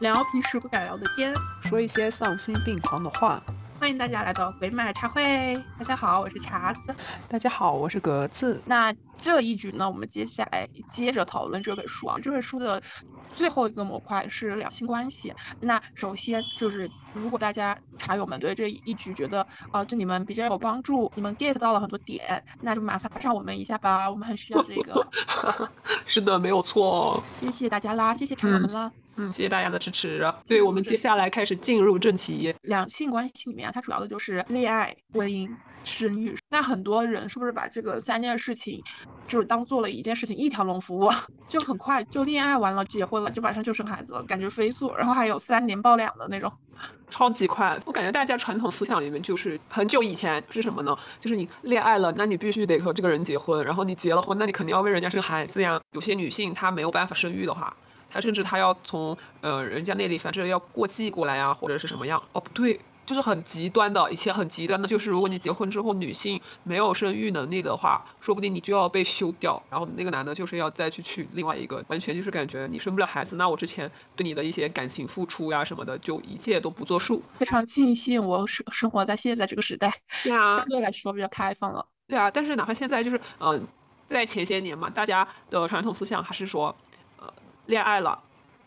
聊平时不敢聊的天，说一些丧心病狂的话。欢迎大家来到鬼马茶会。大家好，我是茶子。大家好，我是格子。那这一局呢，我们接下来接着讨论这本书啊。这本书的最后一个模块是两性关系。那首先就是，如果大家茶友们对这一局觉得啊，对你们比较有帮助，你们 get 到了很多点，那就麻烦上我们一下吧，我们很需要这个。是的，没有错。谢谢大家啦，谢谢茶友们啦。嗯，谢谢大家的支持。所以我们接下来开始进入正题。两性关系里面，它主要的就是恋爱、婚姻、生育。那很多人是不是把这个三件事情，就是当做了一件事情，一条龙服务，就很快就恋爱完了，结婚了，就马上就生孩子了，感觉飞速。然后还有三年抱两的那种，超级快。我感觉大家传统思想里面就是很久以前是什么呢？就是你恋爱了，那你必须得和这个人结婚。然后你结了婚，那你肯定要为人家生孩子呀。有些女性她没有办法生育的话。他甚至他要从呃人家那里，反正要过继过来呀，或者是什么样？哦，不对，就是很极端的，以前很极端的，就是如果你结婚之后女性没有生育能力的话，说不定你就要被休掉，然后那个男的就是要再去娶另外一个，完全就是感觉你生不了孩子，那我之前对你的一些感情付出呀什么的，就一切都不作数。非常庆幸我生生活在现在这个时代，对啊，相对来说比较开放了。对啊，但是哪怕现在就是嗯，在前些年嘛，大家的传统思想还是说，呃，恋爱了。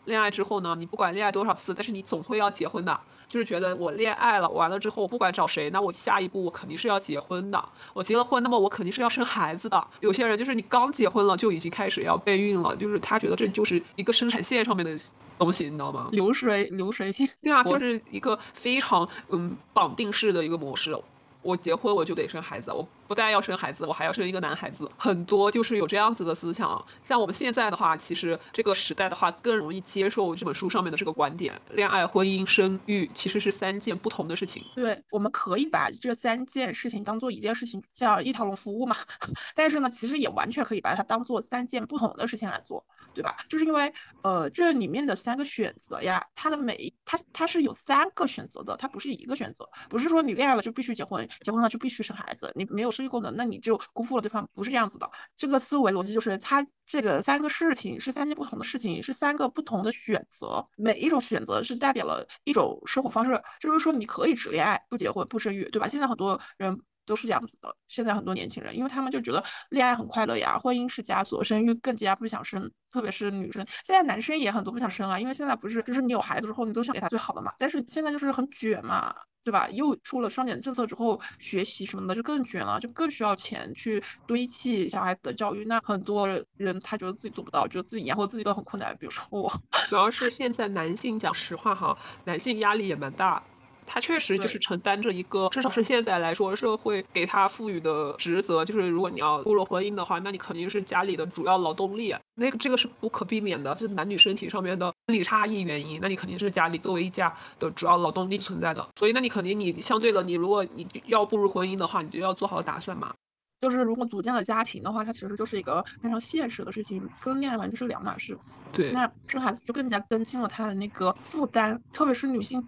恋爱之后呢，你不管恋爱多少次，但是你总会要结婚的。就是觉得我恋爱了，完了之后不管找谁，那我下一步我肯定是要结婚的。我结了婚，那么我肯定是要生孩子的。有些人就是你刚结婚了就已经开始要备孕了，就是他觉得这就是一个生产线上面的东西，你知道吗？流水流水线。对啊，就是一个非常嗯绑定式的一个模式。我结婚我就得生孩子，我不但要生孩子，我还要生一个男孩子。很多就是有这样子的思想。像我们现在的话，其实这个时代的话，更容易接受这本书上面的这个观点：恋爱、婚姻、生育其实是三件不同的事情。对，我们可以把这三件事情当做一件事情，叫一条龙服务嘛。但是呢，其实也完全可以把它当做三件不同的事情来做，对吧？就是因为呃，这里面的三个选择呀，它的每一它它是有三个选择的，它不是一个选择，不是说你恋爱了就必须结婚。结婚了就必须生孩子，你没有生育功能，那你就辜负了对方，不是这样子的。这个思维逻辑就是，它这个三个事情是三件不同的事情，是三个不同的选择，每一种选择是代表了一种生活方式。就是说，你可以只恋爱不结婚不生育，对吧？现在很多人都是这样子的。现在很多年轻人，因为他们就觉得恋爱很快乐呀，婚姻是枷锁，生育更加不想生，特别是女生。现在男生也很多不想生啊，因为现在不是就是你有孩子之后，你都想给他最好的嘛。但是现在就是很卷嘛。对吧？又出了双减政策之后，学习什么的就更卷了，就更需要钱去堆砌小孩子的教育。那很多人他觉得自己做不到，觉得自己养活自己都很困难。比如说我，主要是现在男性讲实话哈，男性压力也蛮大。他确实就是承担着一个，至少是现在来说，社会给他赋予的职责，就是如果你要步入婚姻的话，那你肯定是家里的主要劳动力，那个这个是不可避免的，是男女身体上面的生理差异原因，那你肯定是家里作为一家的主要劳动力存在的，所以那你肯定你相对的，你如果你要步入婚姻的话，你就要做好打算嘛。就是如果组建了家庭的话，它其实就是一个非常现实的事情，跟恋爱完全是两码事。对，那生孩子就更加跟进了他的那个负担，特别是女性。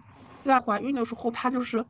在怀孕的时候，她就是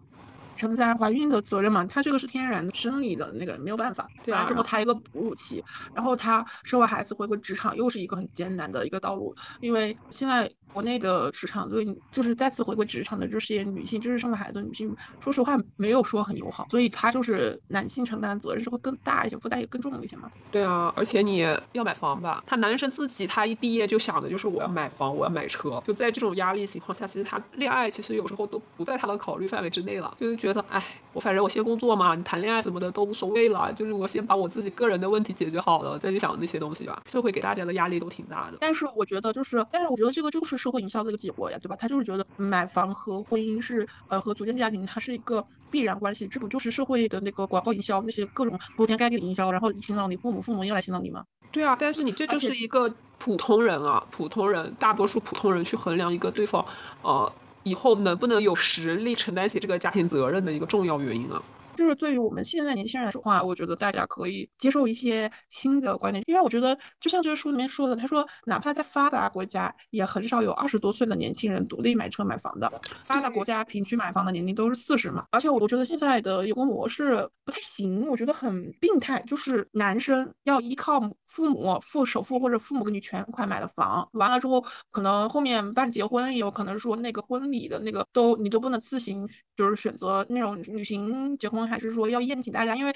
承担怀孕的责任嘛，她这个是天然的生理的那个没有办法。对啊。之后她一个哺乳期，然后她生完孩子回归职场，又是一个很艰难的一个道路，因为现在。国内的职场对就是再次回归职场的这些女性，就是生了孩子的女性，说实话没有说很友好，所以她就是男性承担责任是会更大一些，负担也更重一些嘛。对啊，而且你要买房吧，他男生自己他一毕业就想的就是我要买房，我要买车，就在这种压力情况下，其实他恋爱其实有时候都不在他的考虑范围之内了，就是觉得哎，我反正我先工作嘛，你谈恋爱什么的都无所谓了，就是我先把我自己个人的问题解决好了，再去想那些东西吧。社会给大家的压力都挺大的，但是我觉得就是，但是我觉得这个就是。社会营销的一个结果呀，对吧？他就是觉得买房和婚姻是呃和组建家庭，它是一个必然关系。这不就是社会的那个广告营销，那些各种铺天盖地的营销，然后洗脑你父母，父母又来洗脑你吗？对啊，但是你这就是一个普通人啊，普通人，大多数普通人去衡量一个对方呃以后能不能有实力承担起这个家庭责任的一个重要原因啊。就是对于我们现在年轻人来说话，我觉得大家可以接受一些新的观念，因为我觉得就像这个书里面说的，他说哪怕在发达国家，也很少有二十多岁的年轻人独立买车买房的。发达国家平均买房的年龄都是四十嘛，而且我我觉得现在的有个模式不太行，我觉得很病态，就是男生要依靠父母付首付或者父母给你全款买的房，完了之后可能后面办结婚也有可能说那个婚礼的那个都你都不能自行就是选择那种旅行结婚，还是说要宴请大家，因为。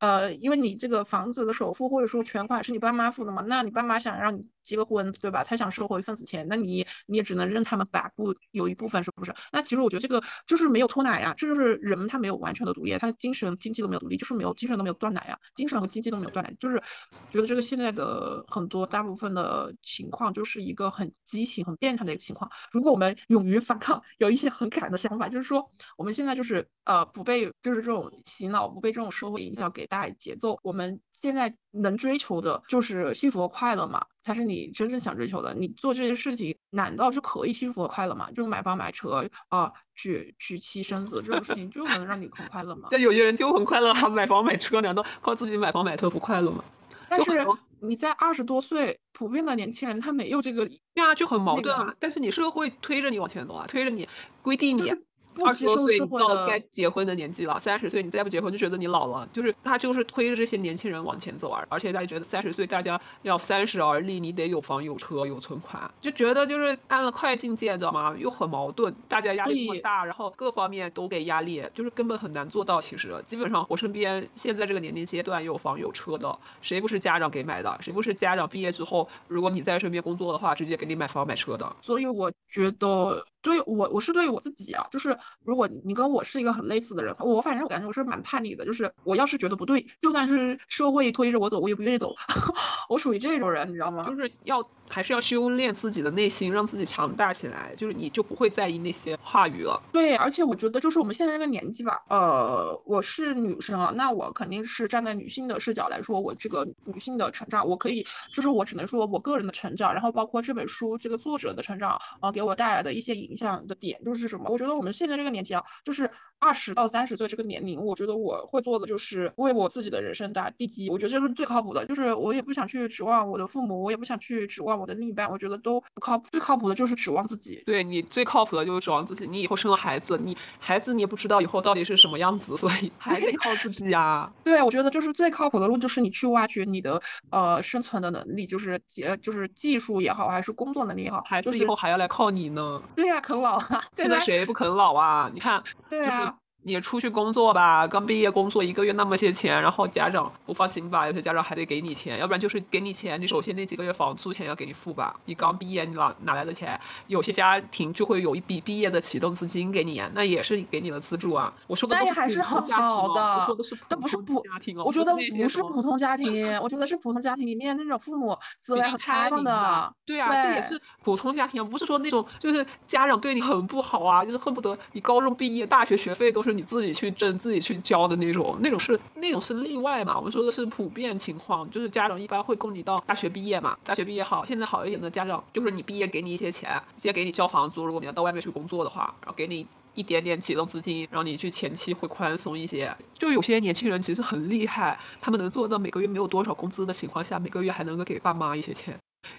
呃，因为你这个房子的首付或者说全款是你爸妈付的嘛，那你爸妈想让你结个婚，对吧？他想收回份子钱，那你你也只能任他们把不有一部分，是不是？那其实我觉得这个就是没有脱奶呀，这就是人他没有完全的独立，他精神经济都没有独立，就是没有精神都没有断奶呀，精神和经济都没有断奶，就是觉得这个现在的很多大部分的情况就是一个很畸形、很变态的一个情况。如果我们勇于反抗，有一些很敢的想法，就是说我们现在就是呃不被就是这种洗脑，不被这种社会影响给。大节奏，我们现在能追求的就是幸福和快乐嘛，才是你真正想追求的。你做这些事情，难道是可以幸福和快乐吗？就买房买车啊，娶娶妻生子这种事情，就能让你很快乐吗？但有些人就很快乐啊，买房买车，难道靠自己买房买车不快乐吗？但是你在二十多岁，普遍的年轻人他没有这个，对啊，就很矛盾啊。但是你社会推着你往前走啊，推着你规定你。二十多岁你到了该结婚的年纪了，三十岁你再不结婚就觉得你老了，就是他就是推着这些年轻人往前走啊，而且大家觉得三十岁大家要三十而立，你得有房有车有存款，就觉得就是按了快进键，知道吗？又很矛盾，大家压力很大，然后各方面都给压力，就是根本很难做到。其实基本上我身边现在这个年龄阶段有房有车的，谁不是家长给买的？谁不是家长毕业之后，如果你在身边工作的话，直接给你买房买车的？所以我觉得。对我，我是对于我自己啊，就是如果你跟我是一个很类似的人，我反正我感觉我是蛮叛逆的，就是我要是觉得不对，就算是社会推着我走，我也不愿意走，我属于这种人，你知道吗？就是要。还是要修炼自己的内心，让自己强大起来，就是你就不会在意那些话语了。对，而且我觉得就是我们现在这个年纪吧，呃，我是女生啊，那我肯定是站在女性的视角来说，我这个女性的成长，我可以，就是我只能说我个人的成长，然后包括这本书这个作者的成长啊，给我带来的一些影响的点就是什么？我觉得我们现在这个年纪啊，就是二十到三十岁这个年龄，我觉得我会做的就是为我自己的人生打地基，我觉得这是最靠谱的，就是我也不想去指望我的父母，我也不想去指望。我的另一半，我觉得都不靠谱。最靠谱的就是指望自己。对你最靠谱的就是指望自己。你以后生了孩子，你孩子你也不知道以后到底是什么样子，所以 还得靠自己 啊。对，我觉得就是最靠谱的路，就是你去挖掘你的呃生存的能力，就是结就是技术也好，还是工作能力也好。孩子以后还要来靠你呢。对呀，啃老啊！现在谁不啃老啊？你看，对啊。你出去工作吧，刚毕业工作一个月那么些钱，然后家长不放心吧？有些家长还得给你钱，要不然就是给你钱，你首先那几个月房租钱要给你付吧。你刚毕业，你哪哪来的钱？有些家庭就会有一笔毕业的启动资金给你，那也是给你的资助啊。我说的都是普通家庭哦，我说的是普通家庭哦。我觉得不是普通家庭，我觉得是普通家庭里面那种父母思维很开放的。对啊，这也是普通家庭，不是说那种就是家长对你很不好啊，就是恨不得你高中毕业，大学学费都是你自己去挣。自己去交的那种，那种是那种是例外嘛？我们说的是普遍情况，就是家长一般会供你到大学毕业嘛。大学毕业好，现在好一点的家长就是你毕业给你一些钱，先给你交房租。如果你要到外面去工作的话，然后给你一点点启动资金，让你去前期会宽松一些。就有些年轻人其实很厉害，他们能做到每个月没有多少工资的情况下，每个月还能够给爸妈一些钱。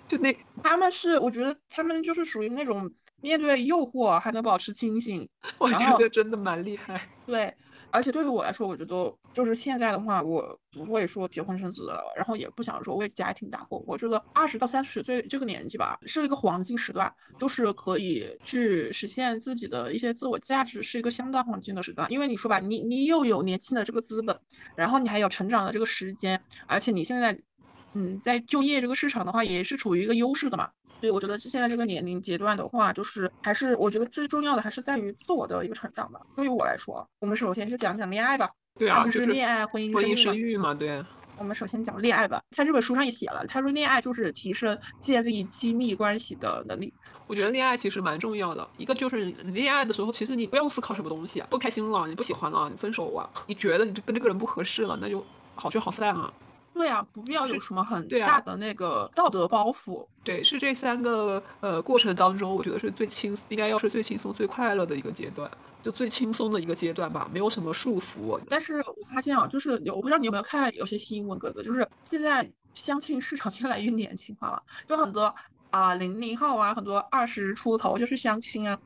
就那他们是，我觉得他们就是属于那种面对诱惑还能保持清醒。我觉得真的蛮厉害。对。而且对于我来说，我觉得就是现在的话，我不会说结婚生子了，然后也不想说为家庭打工。我觉得二十到三十岁这个年纪吧，是一个黄金时段，都是可以去实现自己的一些自我价值，是一个相当黄金的时段。因为你说吧，你你又有年轻的这个资本，然后你还有成长的这个时间，而且你现在，嗯，在就业这个市场的话，也是处于一个优势的嘛。对，我觉得现在这个年龄阶段的话，就是还是我觉得最重要的还是在于自我的一个成长吧。对于我来说，我们首先是讲讲恋爱吧。对啊，就是恋爱、婚姻、婚姻生育嘛。对。我们首先讲恋爱吧。他这本书上也写了，他说恋爱就是提升建立亲密关系的能力。我觉得恋爱其实蛮重要的。一个就是恋爱的时候，其实你不用思考什么东西，不开心了，你不喜欢了，你分手啊，你觉得你跟这个人不合适了，那就好聚好散啊。对啊，不必要有什么很大的那个道德包袱。对，是这三个呃过程当中，我觉得是最轻，应该要是最轻松、最快乐的一个阶段。就最轻松的一个阶段吧，没有什么束缚。但是我发现啊，就是有我不知道你有没有看有些新闻，格子就是现在相亲市场越来越年轻化了，就很多啊零零后啊，很多二十出头就是相亲啊。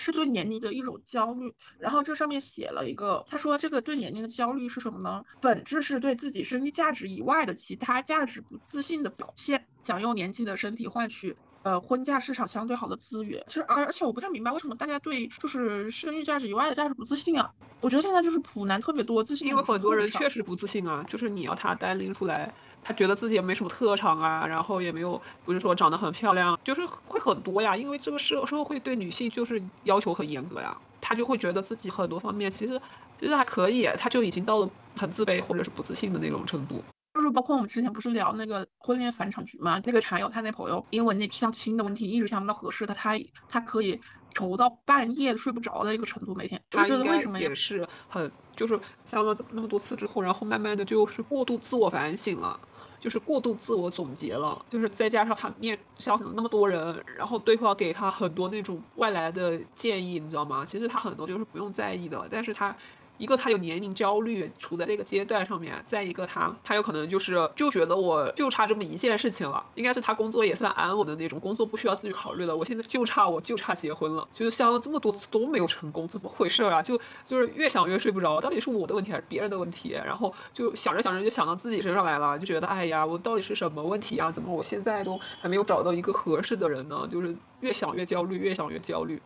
是对年龄的一种焦虑，然后这上面写了一个，他说这个对年龄的焦虑是什么呢？本质是对自己生育价值以外的其他价值不自信的表现，想用年纪的身体换取呃婚嫁市场相对好的资源。其实而而且我不太明白为什么大家对就是生育价值以外的价值不自信啊？我觉得现在就是普男特别多，自信因为很多人确实不自信啊，就是你要他单拎出来。他觉得自己也没什么特长啊，然后也没有不是说长得很漂亮，就是会很多呀。因为这个社社会对女性就是要求很严格呀，他就会觉得自己很多方面其实其实还可以，他就已经到了很自卑或者是不自信的那种程度。就是包括我们之前不是聊那个婚恋返场局嘛，那个茶友他那朋友因为那相亲的问题一直相不到合适的，他他可以愁到半夜睡不着的一个程度，每天。他觉得为什么也是很就是相了那么多次之后，然后慢慢的就是过度自我反省了。就是过度自我总结了，就是再加上他面相了那么多人，然后对方给他很多那种外来的建议，你知道吗？其实他很多就是不用在意的，但是他。一个他有年龄焦虑，处在这个阶段上面；再一个他他有可能就是就觉得我就差这么一件事情了，应该是他工作也算安稳的那种，工作不需要自己考虑了。我现在就差我就差结婚了，就是相了这么多次都没有成功，怎么回事啊？就就是越想越睡不着，到底是我的问题还是别人的问题？然后就想着想着就想到自己身上来了，就觉得哎呀，我到底是什么问题啊？怎么我现在都还没有找到一个合适的人呢？就是越想越焦虑，越想越焦虑。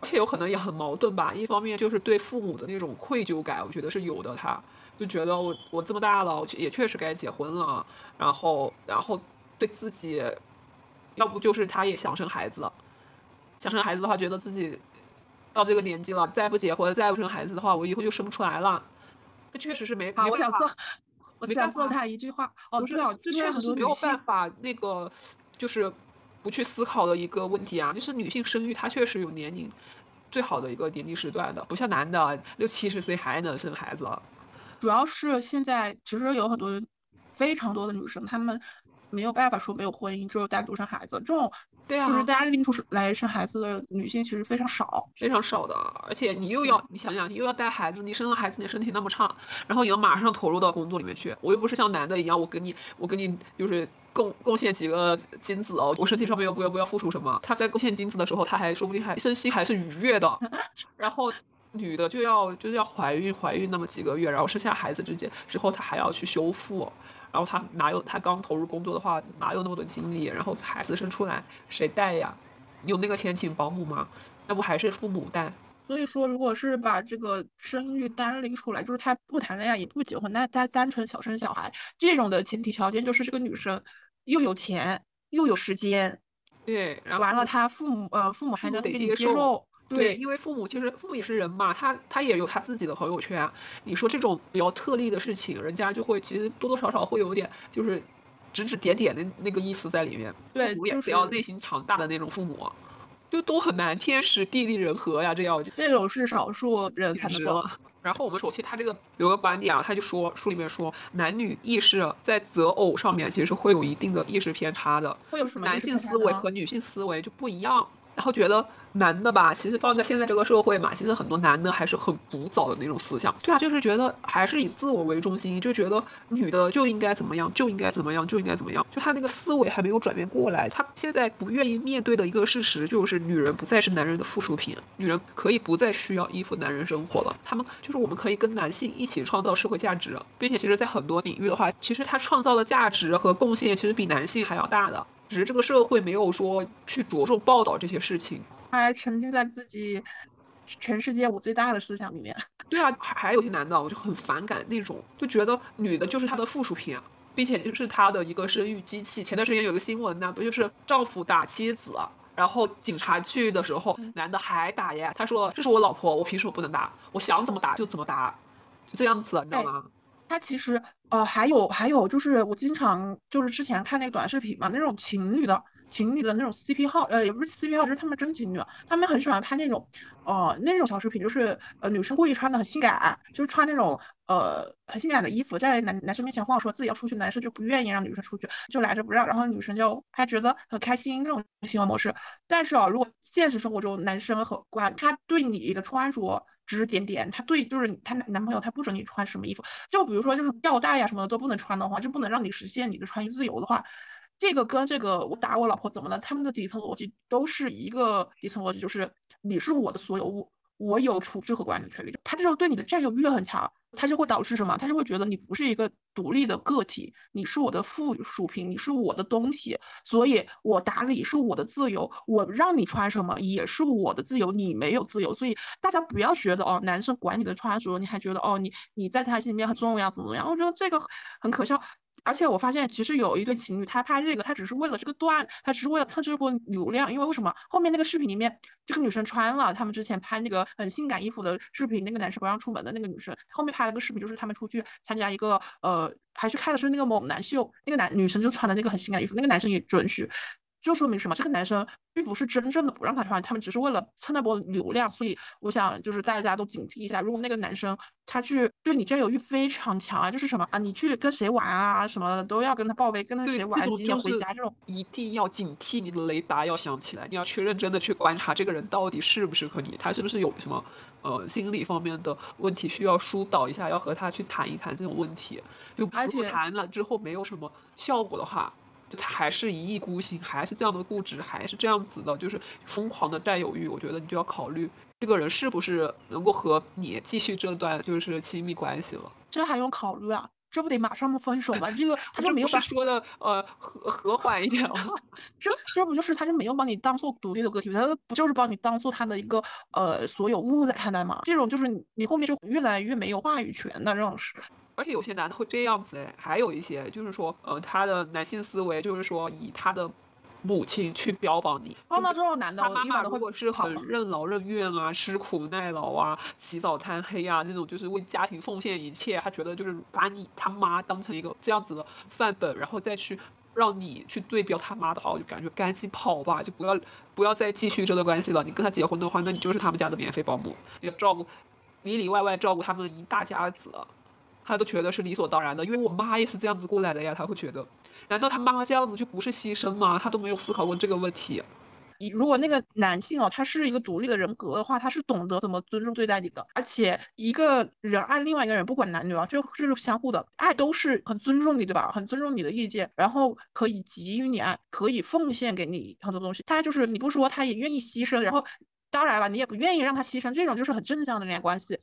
而且有可能也很矛盾吧，一方面就是对父母的那种愧疚感，我觉得是有的。他就觉得我我这么大了，也确实该结婚了。然后，然后对自己，要不就是他也想生孩子了。想生孩子的话，觉得自己到这个年纪了，再不结婚，再不生孩子的话，我以后就生不出来了。这确实是没。好，我想送，我想送他一句话。哦，不是，这确实是没有办法，那个就是。不去思考的一个问题啊，就是女性生育，它确实有年龄最好的一个年龄时段的，不像男的六七十岁还能生孩子。主要是现在其实有很多非常多的女生，她们没有办法说没有婚姻，只有单独生孩子。这种对啊，就是大家拎出来生孩子的女性其实非常少，非常少的。而且你又要你想想，你又要带孩子，你生了孩子，你身体那么差，然后你要马上投入到工作里面去。我又不是像男的一样，我给你我给你就是。贡贡献几个精子哦，我身体上面又不要不要付出什么。他在贡献精子的时候，他还说不定还身心还是愉悦的。然后女的就要就是要怀孕，怀孕那么几个月，然后生下孩子之间之后，她还要去修复。然后他哪有他刚投入工作的话，哪有那么多精力？然后孩子生出来谁带呀？有那个钱请保姆吗？那不还是父母带？所以说，如果是把这个生育单拎出来，就是他不谈恋爱也不结婚，那他单纯小生小孩这种的前提条件，就是这个女生。又有钱又有时间，对，然后完了，他父母呃父母还能得接受，对，因为父母其实父母也是人嘛，他他也有他自己的朋友圈。你说这种比较特例的事情，人家就会其实多多少少会有点就是指指点点的那个意思在里面。对，父母也比较内心强大的那种父母，就都很难天时地利人和呀，这要这种是少数人才能做。然后我们首先他这个有个观点啊，他就说书里面说男女意识在择偶上面其实会有一定的意识偏差的，会有什么男性思维和女性思维就不一样，然后觉得。男的吧，其实放在现在这个社会嘛，其实很多男的还是很古早的那种思想。对啊，就是觉得还是以自我为中心，就觉得女的就应该怎么样，就应该怎么样，就应该怎么样。就他那个思维还没有转变过来。他现在不愿意面对的一个事实就是，女人不再是男人的附属品，女人可以不再需要依附男人生活了。他们就是我们可以跟男性一起创造社会价值，并且其实，在很多领域的话，其实他创造的价值和贡献其实比男性还要大的，只是这个社会没有说去着重报道这些事情。还沉浸在自己全世界我最大的思想里面。对啊，还还有些男的，我就很反感那种，就觉得女的就是他的附属品啊，并且就是他的一个生育机器。前段时间有个新闻呢，不就是丈夫打妻子，然后警察去的时候，男的还打呀？他说这是我老婆，我凭什么不能打？我想怎么打就怎么打，就这样子，你知道吗？他其实呃还有还有就是我经常就是之前看那个短视频嘛，那种情侣的。情侣的那种 CP 号，呃，也不是 CP 号，就是他们真情侣，他们很喜欢拍那种，呃，那种小视频，就是呃，女生故意穿的很性感，就是穿那种呃很性感的衣服，在男男生面前晃，说自己要出去，男生就不愿意让女生出去，就拦着不让，然后女生就还觉得很开心这种行为模式。但是啊，如果现实生活中男生很乖，他对你的穿着指指点点，他对就是他男朋友他不准你穿什么衣服，就比如说就是吊带呀什么的都不能穿的话，就不能让你实现你的穿衣自由的话，这个跟这个我打我老婆怎么了？他们的底层逻辑都是一个底层逻辑，就是你是我的所有物。我有处置和管理的权利，他这种对你的占有欲很强，他就会导致什么？他就会觉得你不是一个独立的个体，你是我的附属品，你是我的东西，所以我打理是我的自由，我让你穿什么也是我的自由，你没有自由，所以大家不要觉得哦，男生管你的穿着，你还觉得哦，你你在他心里面很重要，怎么怎么样？我觉得这个很可笑。而且我发现，其实有一对情侣，他拍这个，他只是为了这个段，他只是为了蹭这波流量。因为为什么后面那个视频里面，这个女生穿了他们之前拍那个很性感衣服的视频，那个男生不让出门的那个女生，后面拍了个视频，就是他们出去参加一个呃，还去看的是那个猛男秀，那个男女生就穿的那个很性感衣服，那个男生也准许。就说明什么？这个男生并不是真正的不让他穿，他们只是为了蹭那波流量。所以我想，就是大家都警惕一下，如果那个男生他去对你占有欲非常强啊，就是什么啊，你去跟谁玩啊，什么的都要跟他报备，跟他谁玩几点回家这种，一定要警惕你的雷达要响起来，你要去认真的去观察这个人到底适不适合你，他是不是有什么呃心理方面的问题需要疏导一下，要和他去谈一谈这种问题。就而且谈了之后没有什么效果的话。就他还是一意孤行，还是这样的固执，还是这样子的，就是疯狂的占有欲。我觉得你就要考虑这个人是不是能够和你继续这段就是亲密关系了。这还用考虑啊？这不得马上分手吗？这个 他就没有把说的呃和和缓一点吗？这这不就是他就没有把你当做独立的个体，他不就是把你当做他的一个呃所有物在看待吗？这种就是你后面就越来越没有话语权的这种事。而且有些男的会这样子哎，还有一些就是说，呃，他的男性思维就是说以他的母亲去标榜你。碰到这种男的，他妈妈如果是很任劳任怨啊、吃苦耐劳啊、起早贪黑啊那种，就是为家庭奉献一切，他觉得就是把你他妈当成一个这样子的范本，然后再去让你去对标他妈的话，我就感觉赶紧跑吧，就不要不要再继续这段关系了。你跟他结婚的话，那你就是他们家的免费保姆，要照顾里里外外照顾他们一大家子。他都觉得是理所当然的，因为我妈也是这样子过来的呀。他会觉得，难道他妈这样子就不是牺牲吗？他都没有思考过这个问题。如果那个男性哦，他是一个独立的人格的话，他是懂得怎么尊重对待你的。而且一个人爱另外一个人，不管男女啊，就是相互的爱，都是很尊重你，对吧？很尊重你的意见，然后可以给予你爱，可以奉献给你很多东西。他就是你不说，他也愿意牺牲。然后当然了，你也不愿意让他牺牲，这种就是很正向的恋爱关系。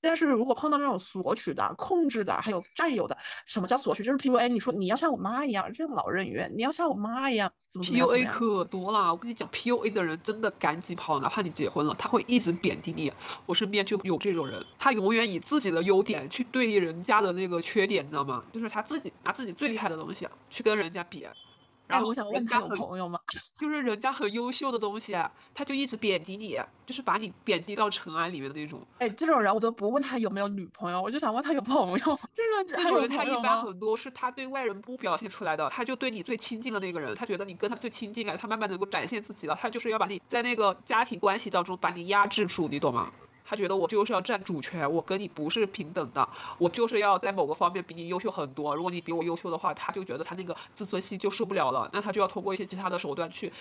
但是如果碰到那种索取的、控制的，还有占有的，什么叫索取？就是 PUA。你说你要像我妈一样任劳任怨，你要像我妈一样，PUA 可多了。我跟你讲，PUA 的人真的赶紧跑，哪怕你结婚了，他会一直贬低你。我身边就有这种人，他永远以自己的优点去对立人家的那个缺点，你知道吗？就是他自己拿自己最厉害的东西去跟人家比。然后我想问家有朋友吗？就是人家很优秀的东西，他就一直贬低你，就是把你贬低到尘埃里面的那种。哎，这种人我都不问他有没有女朋友，我就想问他有朋友。这 这种人他一般很多是他对外人不表现出来的，他就对你最亲近的那个人，他觉得你跟他最亲近了，他慢慢能够展现自己了，他就是要把你在那个家庭关系当中把你压制住，你懂吗？他觉得我就是要占主权，我跟你不是平等的，我就是要在某个方面比你优秀很多。如果你比我优秀的话，他就觉得他那个自尊心就受不了了，那他就要通过一些其他的手段去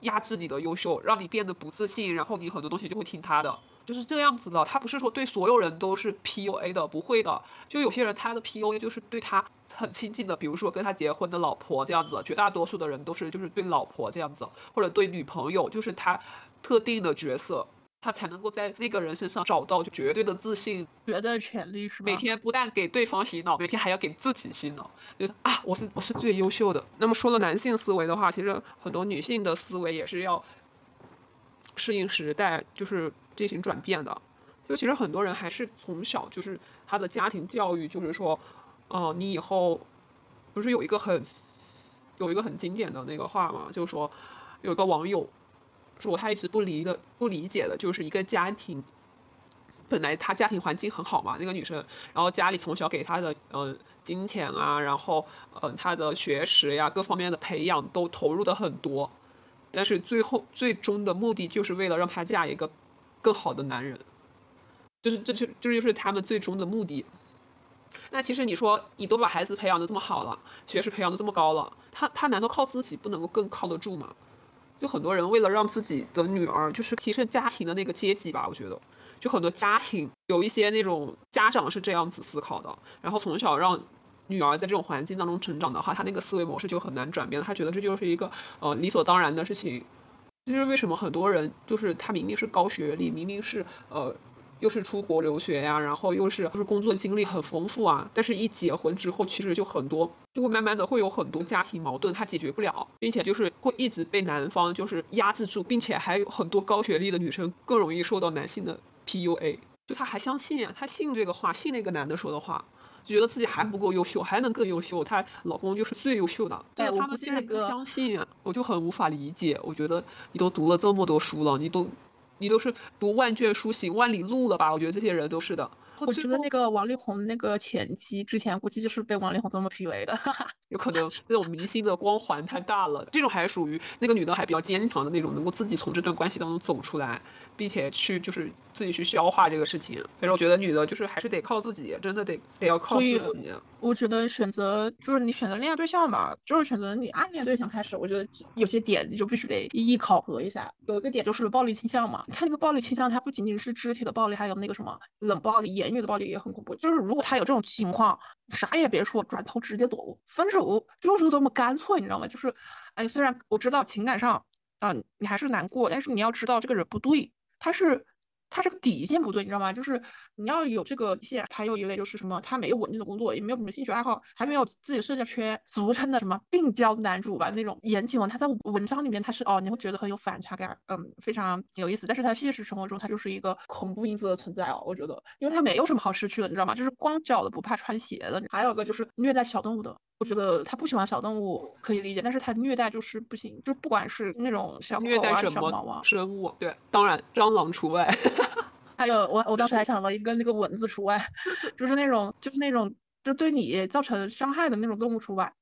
压制你的优秀，让你变得不自信，然后你很多东西就会听他的，就是这样子的。他不是说对所有人都是 PUA 的，不会的。就有些人他的 PUA 就是对他很亲近的，比如说跟他结婚的老婆这样子。绝大多数的人都是就是对老婆这样子，或者对女朋友，就是他特定的角色。他才能够在那个人身上找到就绝对的自信、绝对的权利，是每天不但给对方洗脑，每天还要给自己洗脑，就是啊，我是我是最优秀的。那么说了男性思维的话，其实很多女性的思维也是要适应时代，就是进行转变的。就其实很多人还是从小就是他的家庭教育，就是说，哦，你以后不是有一个很有一个很经典的那个话嘛，就是说有一个网友。说他一直不理的不理解的就是一个家庭，本来他家庭环境很好嘛，那个女生，然后家里从小给她的嗯金钱啊，然后嗯她的学识呀各方面的培养都投入的很多，但是最后最终的目的就是为了让她嫁一个更好的男人，就是这就这就是他们最终的目的。那其实你说你都把孩子培养的这么好了，学识培养的这么高了，他他难道靠自己不能够更靠得住吗？就很多人为了让自己的女儿就是提升家庭的那个阶级吧，我觉得，就很多家庭有一些那种家长是这样子思考的，然后从小让女儿在这种环境当中成长的话，她那个思维模式就很难转变，她觉得这就是一个呃理所当然的事情。就是为什么很多人就是他明明是高学历，明明是呃。又是出国留学呀，然后又是就是工作经历很丰富啊，但是一结婚之后，其实就很多就会慢慢的会有很多家庭矛盾，他解决不了，并且就是会一直被男方就是压制住，并且还有很多高学历的女生更容易受到男性的 PUA，就他还相信啊，他信这个话，信那个男的说的话，就觉得自己还不够优秀，还能更优秀，她老公就是最优秀的，但是他们竟然不相信，我就很无法理解，我觉得你都读了这么多书了，你都。你都是读万卷书行万里路了吧？我觉得这些人都是的。我觉得那个王力宏那个前妻之前估计就是被王力宏这么 PUA 的，有可能这种明星的光环太大了。这种还属于那个女的还比较坚强的那种，能够自己从这段关系当中走出来，并且去就是自己去消化这个事情。但是我觉得女的就是还是得靠自己，真的得得要靠自己。我觉得选择就是你选择恋爱对象吧，就是选择你暗恋对象开始，我觉得有些点你就必须得一一考核一下。有一个点就是暴力倾向嘛，看那个暴力倾向，它不仅仅是肢体的暴力，还有那个什么冷暴力、言语的暴力也很恐怖。就是如果他有这种情况，啥也别说，转头直接躲，分手就是这么干脆，你知道吗？就是，哎，虽然我知道情感上啊你还是难过，但是你要知道这个人不对，他是。他这个底线不对，你知道吗？就是你要有这个底线。还有一类就是什么，他没有稳定的工作，也没有什么兴趣爱好，还没有自己的社交圈，俗称的什么病娇男主吧那种言情文。他在文章里面他是哦，你会觉得很有反差感，嗯，非常有意思。但是他现实生活中他就是一个恐怖因子的存在哦，我觉得，因为他没有什么好失去的，你知道吗？就是光脚的不怕穿鞋的。还有个就是虐待小动物的。我觉得他不喜欢小动物可以理解，但是他虐待就是不行，就不管是那种小虐待什么生物，对，当然蟑螂除外。还有我我当时还想到一个那个蚊子除外，就是那种就是那种就对你造成伤害的那种动物除外，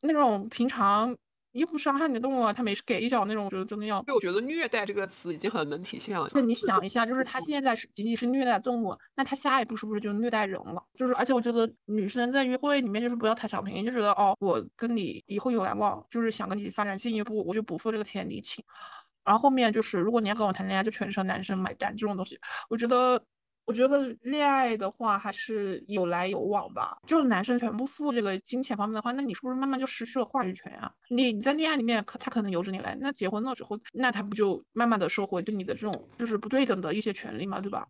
那种平常。又不伤害你的动物啊，他没事给一脚那种，我觉得真的要。对，我觉得虐待这个词已经很能体现了。那你想一下，就是他现在是仅仅是虐待动物，那他下一步是不是就虐待人了？就是，而且我觉得女生在约会里面就是不要贪小便宜，就觉得哦，我跟你以后有来往，就是想跟你发展进一步，我就不付这个天地情。然后后面就是，如果你要跟我谈恋爱，就全程男生买单这种东西，我觉得。我觉得恋爱的话还是有来有往吧，就是男生全部付这个金钱方面的话，那你是不是慢慢就失去了话语权啊？你你在恋爱里面可他可能由着你来，那结婚了之后，那他不就慢慢的收回对你的这种就是不对等的一些权利嘛，对吧？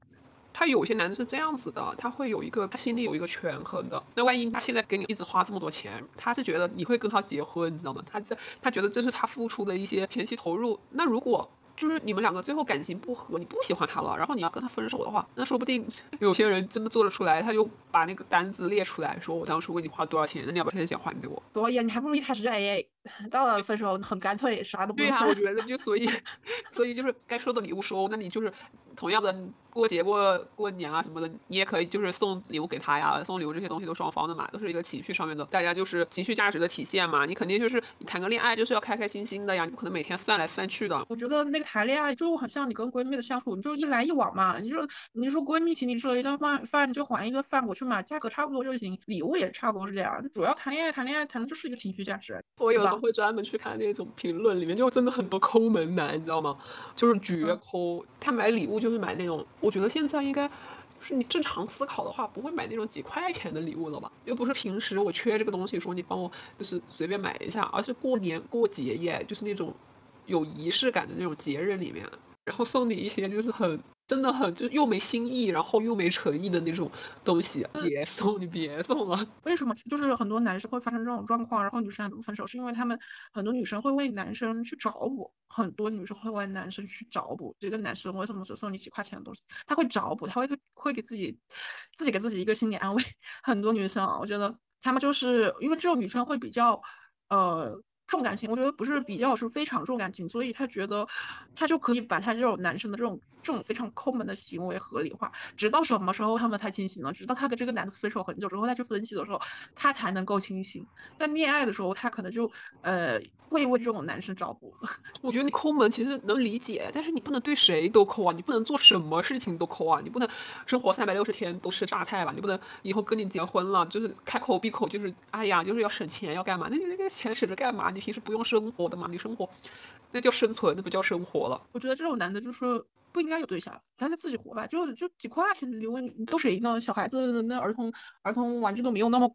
他有些男生是这样子的，他会有一个他心里有一个权衡的。那万一他现在给你一直花这么多钱，他是觉得你会跟他结婚，你知道吗？他这他觉得这是他付出的一些前期投入。那如果就是你们两个最后感情不和，你不喜欢他了，然后你要跟他分手的话，那说不定 有些人真的做得出来，他就把那个单子列出来说，我当初为你花多少钱，那你要把这些钱还给我？所以，你还不如一开始就 AA，到了分手很干脆，啥都不用。对呀，我觉得就所以，所以就是该收的礼物收，那你就是同样的。过节过过年啊什么的，你也可以就是送礼物给他呀，送礼物这些东西都双方的嘛，都是一个情绪上面的，大家就是情绪价值的体现嘛。你肯定就是你谈个恋爱就是要开开心心的呀，你不可能每天算来算去的。我觉得那个谈恋爱就很像你跟闺蜜的相处，你就一来一往嘛。你就你说闺蜜请你吃了一顿饭，饭你就还一顿饭过去嘛，价格差不多就行，礼物也差不多是这样。主要谈恋爱谈恋爱谈的就是一个情绪价值。我有时候会专门去看那种评论，里面就真的很多抠门男，你知道吗？就是绝抠，他买礼物就是买那种，我觉得现在应该。就是你正常思考的话，不会买那种几块钱的礼物了吧？又不是平时我缺这个东西，说你帮我就是随便买一下，而是过年过节耶，就是那种有仪式感的那种节日里面，然后送你一些就是很。真的很，就又没新意，然后又没诚意的那种东西，别送，你别送了。为什么？就是很多男生会发生这种状况，然后女生还不分手，是因为他们很多女生会为男生去找补，很多女生会为男生去找补。这个男生为什么只送你几块钱的东西？他会找补，他会会给自己自己给自己一个心理安慰。很多女生啊，我觉得他们就是因为这种女生会比较呃。重感情，我觉得不是比较，是非常重感情，所以他觉得他就可以把他这种男生的这种这种非常抠门的行为合理化，直到什么时候他们才清醒呢？直到他跟这个男的分手很久之后，他去分析的时候，他才能够清醒。在恋爱的时候，他可能就呃会为这种男生找补。我觉得你抠门其实能理解，但是你不能对谁都抠啊，你不能做什么事情都抠啊，你不能生活三百六十天都吃榨菜吧？你不能以后跟你结婚了，就是开口闭口就是哎呀，就是要省钱要干嘛？那你那个钱省着干嘛？你平时不用生活的嘛，你生活那叫生存，那不叫生活了。我觉得这种男的就是不应该有对象，让他自己活吧，就就几块钱，你问你都谁呢？小孩子那儿童儿童玩具都没有那么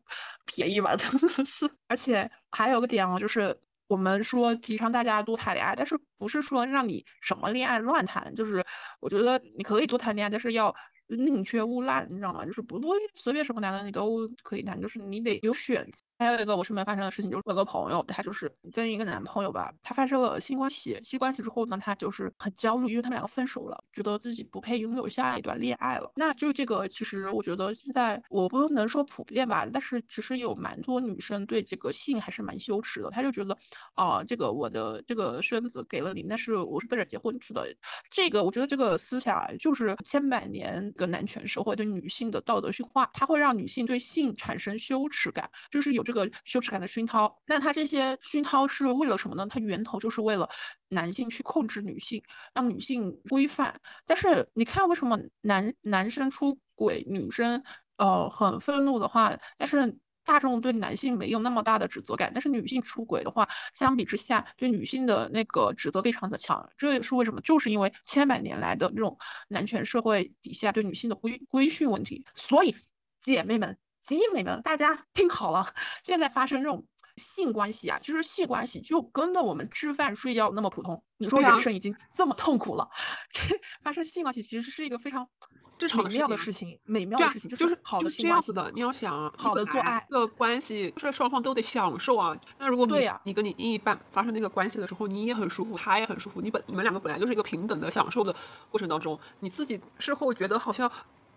便宜吧，真的是。而且还有个点哦，就是我们说提倡大家多谈恋爱，但是不是说让你什么恋爱乱谈，就是我觉得你可以多谈恋爱，但是要。宁缺毋滥，你知道吗？就是不会随便什么男的你都可以谈，就是你得有选择。还有一个我身边发生的事情，就是我有个朋友，他就是跟一个男朋友吧，他发生了性关系，性关系之后呢，他就是很焦虑，因为他们两个分手了，觉得自己不配拥有下一段恋爱了。那就这个，其实我觉得现在我不能说普遍吧，但是其实有蛮多女生对这个性还是蛮羞耻的，她就觉得啊，这个我的这个身子给了你，但是我是奔着结婚去的。这个我觉得这个思想就是千百年个男权社会对女性的道德驯化，它会让女性对性产生羞耻感，就是有。这个羞耻感的熏陶，那他这些熏陶是为了什么呢？它源头就是为了男性去控制女性，让女性规范。但是你看，为什么男男生出轨，女生呃很愤怒的话，但是大众对男性没有那么大的指责感，但是女性出轨的话，相比之下对女性的那个指责非常的强。这也是为什么，就是因为千百年来的这种男权社会底下对女性的规规训问题。所以，姐妹们。姐妹们，大家 听好了，现在发生这种性关系啊，其实性关系就跟着我们吃饭睡觉那么普通。你说人生已经这么痛苦了，发生性关系其实是一个非常正常美妙的事情，美妙的事情就是好的这样子的。你要想好的做爱这个关系，是双方都得享受啊。那如果你你跟你另一半发生那个关系的时候，你也很舒服，他也很舒服，你本你们两个本来就是一个平等的享受的过程当中，你自己事后觉得好像。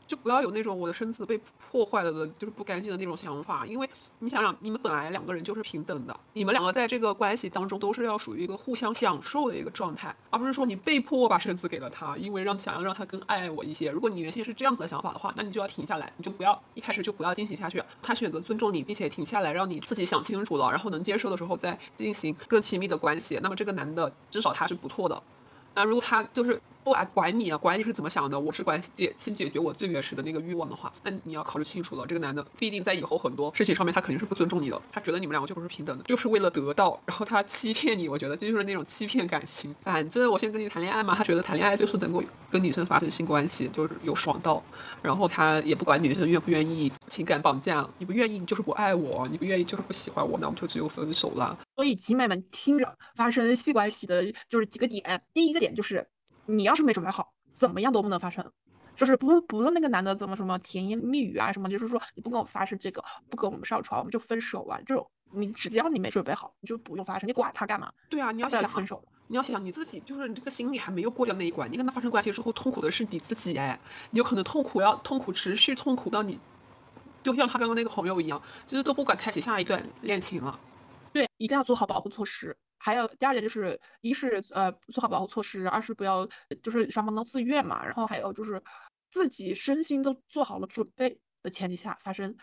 就不要有那种我的身子被破坏了的，就是不干净的那种想法，因为你想想，你们本来两个人就是平等的，你们两个在这个关系当中都是要属于一个互相享受的一个状态，而不是说你被迫把身子给了他，因为让想要让他更爱我一些。如果你原先是这样子的想法的话，那你就要停下来，你就不要一开始就不要进行下去。他选择尊重你，并且停下来，让你自己想清楚了，然后能接受的时候再进行更亲密的关系。那么这个男的至少他是不错的。那如果他就是。不管管你啊，管你是怎么想的，我是管解先解决我最原始的那个欲望的话，那你要考虑清楚了。这个男的必定在以后很多事情上面，他肯定是不尊重你的。他觉得你们两个就不是平等的，就是为了得到，然后他欺骗你。我觉得这就是那种欺骗感情。反正我先跟你谈恋爱嘛，他觉得谈恋爱就是能够跟女生发生性关系，就是有爽到。然后他也不管女生愿不愿意情感绑架，你不愿意你就是不爱我，你不愿意就是不喜欢我，那我们就只有分手了。所以集美们听着，发生性关系的就是几个点。第一个点就是你要是没准备好。怎么样都不能发生，就是不不论那个男的怎么什么甜言蜜语啊什么，就是说你不跟我发生这个，不跟我们上床，我们就分手啊。这种你只要你没准备好，你就不用发生，你管他干嘛？对啊，你要想分手，你要想你自己，就是你这个心里还没有过掉那一关，你跟他发生关系之后痛苦的是你自己哎，你有可能痛苦要痛苦持续痛苦到你，就像他刚刚那个朋友一样，就是都不敢开启下一段恋情了。对，一定要做好保护措施。还有第二点就是，一是呃做好保护措施，二是不要就是双方都自愿嘛，然后还有就是自己身心都做好了准备的前提下发生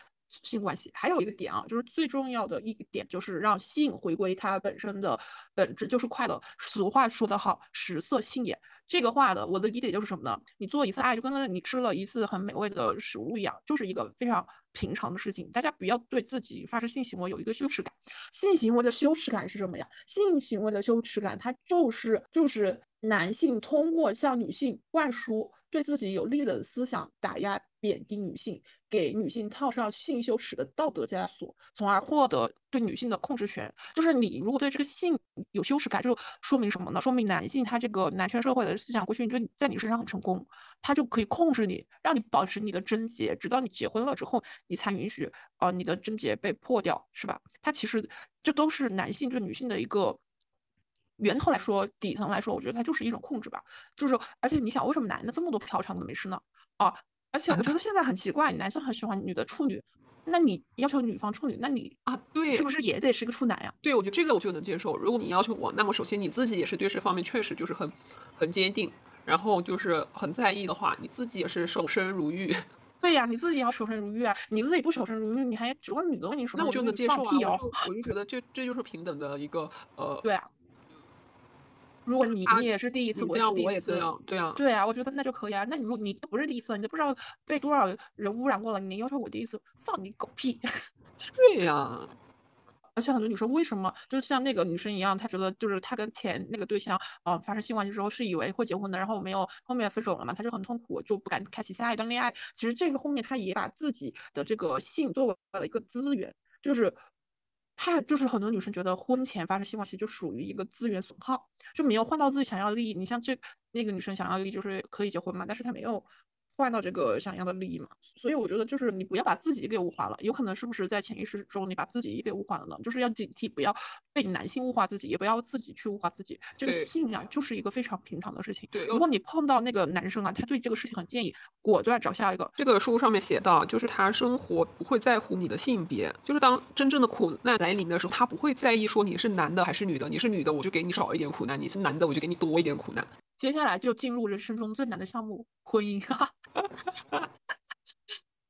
性关系。还有一个点啊，就是最重要的一点就是让性回归它本身的本质，就是快乐。俗话说得好，食色性也。这个话的我的理解就是什么呢？你做一次爱就跟你吃了一次很美味的食物一样，就是一个非常平常的事情。大家不要对自己发生性行为有一个羞耻感。性行为的羞耻感是什么呀？性行为的羞耻感，它就是就是男性通过向女性灌输对自己有利的思想，打压贬低女性。给女性套上性羞耻的道德枷锁，从而获得对女性的控制权。就是你如果对这个性有羞耻感，就说明什么呢？说明男性他这个男权社会的思想规训对在你身上很成功，他就可以控制你，让你保持你的贞洁，直到你结婚了之后，你才允许啊你的贞洁被破掉，是吧？他其实这都是男性对女性的一个源头来说，底层来说，我觉得它就是一种控制吧。就是而且你想，为什么男的这么多嫖娼都没事呢？啊？而且我觉得现在很奇怪，男生很喜欢女的处女，那你要求女方处女，那你啊，对，是不是也得是个处男呀？对，我觉得这个我就能接受。如果你要求我，那么首先你自己也是对这方面确实就是很很坚定，然后就是很在意的话，你自己也是守身如玉。对呀，你自己也要守身如玉啊！你自己不守身如玉，你还指望女的为你守？那我就能接受啊！我就觉得这这就是平等的一个呃，对啊。如果你你也是第一次，我也这样，对啊，对啊，我觉得那就可以啊。那你如果你不是第一次，你都不知道被多少人污染过了，你要求我第一次，放你狗屁！对呀，而且很多女生为什么就是像那个女生一样，她觉得就是她跟前那个对象呃发生性关系之后是以为会结婚的，然后没有后面分手了嘛，她就很痛苦，就不敢开启下一段恋爱。其实这个后面她也把自己的这个性作为了一个资源，就是太就是很多女生觉得婚前发生性关系就属于一个资源损耗，就没有换到自己想要的利益。你像这那个女生想要利益就是可以结婚嘛，但是她没有。换到这个想要的利益嘛，所以我觉得就是你不要把自己给物化了，有可能是不是在潜意识中你把自己给物化了呢？就是要警惕，不要被男性物化自己，也不要自己去物化自己。这个性啊，就是一个非常平常的事情。对，如果你碰到那个男生啊，他对这个事情很介意，果断找下一个。这个书上面写到，就是他生活不会在乎你的性别，就是当真正的苦难来临的时候，他不会在意说你是男的还是女的，你是女的我就给你少一点苦难，你是男的我就给你多一点苦难。接下来就进入人生中最难的项目——婚姻。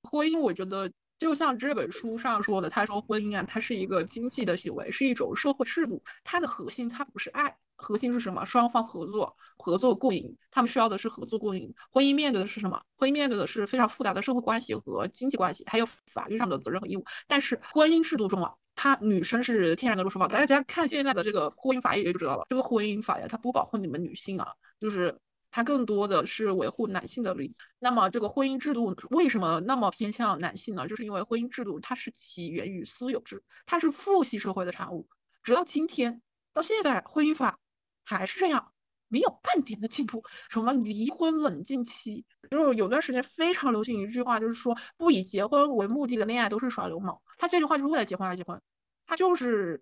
婚姻，我觉得就像这本书上说的，他说婚姻啊，它是一个经济的行为，是一种社会制度。它的核心它不是爱，核心是什么？双方合作，合作共赢。他们需要的是合作共赢。婚姻面对的是什么？婚姻面对的是非常复杂的社会关系和经济关系，还有法律上的责任和义务。但是婚姻制度中啊。他女生是天然的弱势方，大家看现在的这个婚姻法也就知道了。这个婚姻法呀，它不保护你们女性啊，就是它更多的是维护男性的利益。那么这个婚姻制度为什么那么偏向男性呢？就是因为婚姻制度它是起源于私有制，它是父系社会的产物。直到今天，到现在婚姻法还是这样，没有半点的进步。什么离婚冷静期？就是有段时间非常流行一句话，就是说不以结婚为目的的恋爱都是耍流氓。他这句话就是为了结婚而结婚，他就是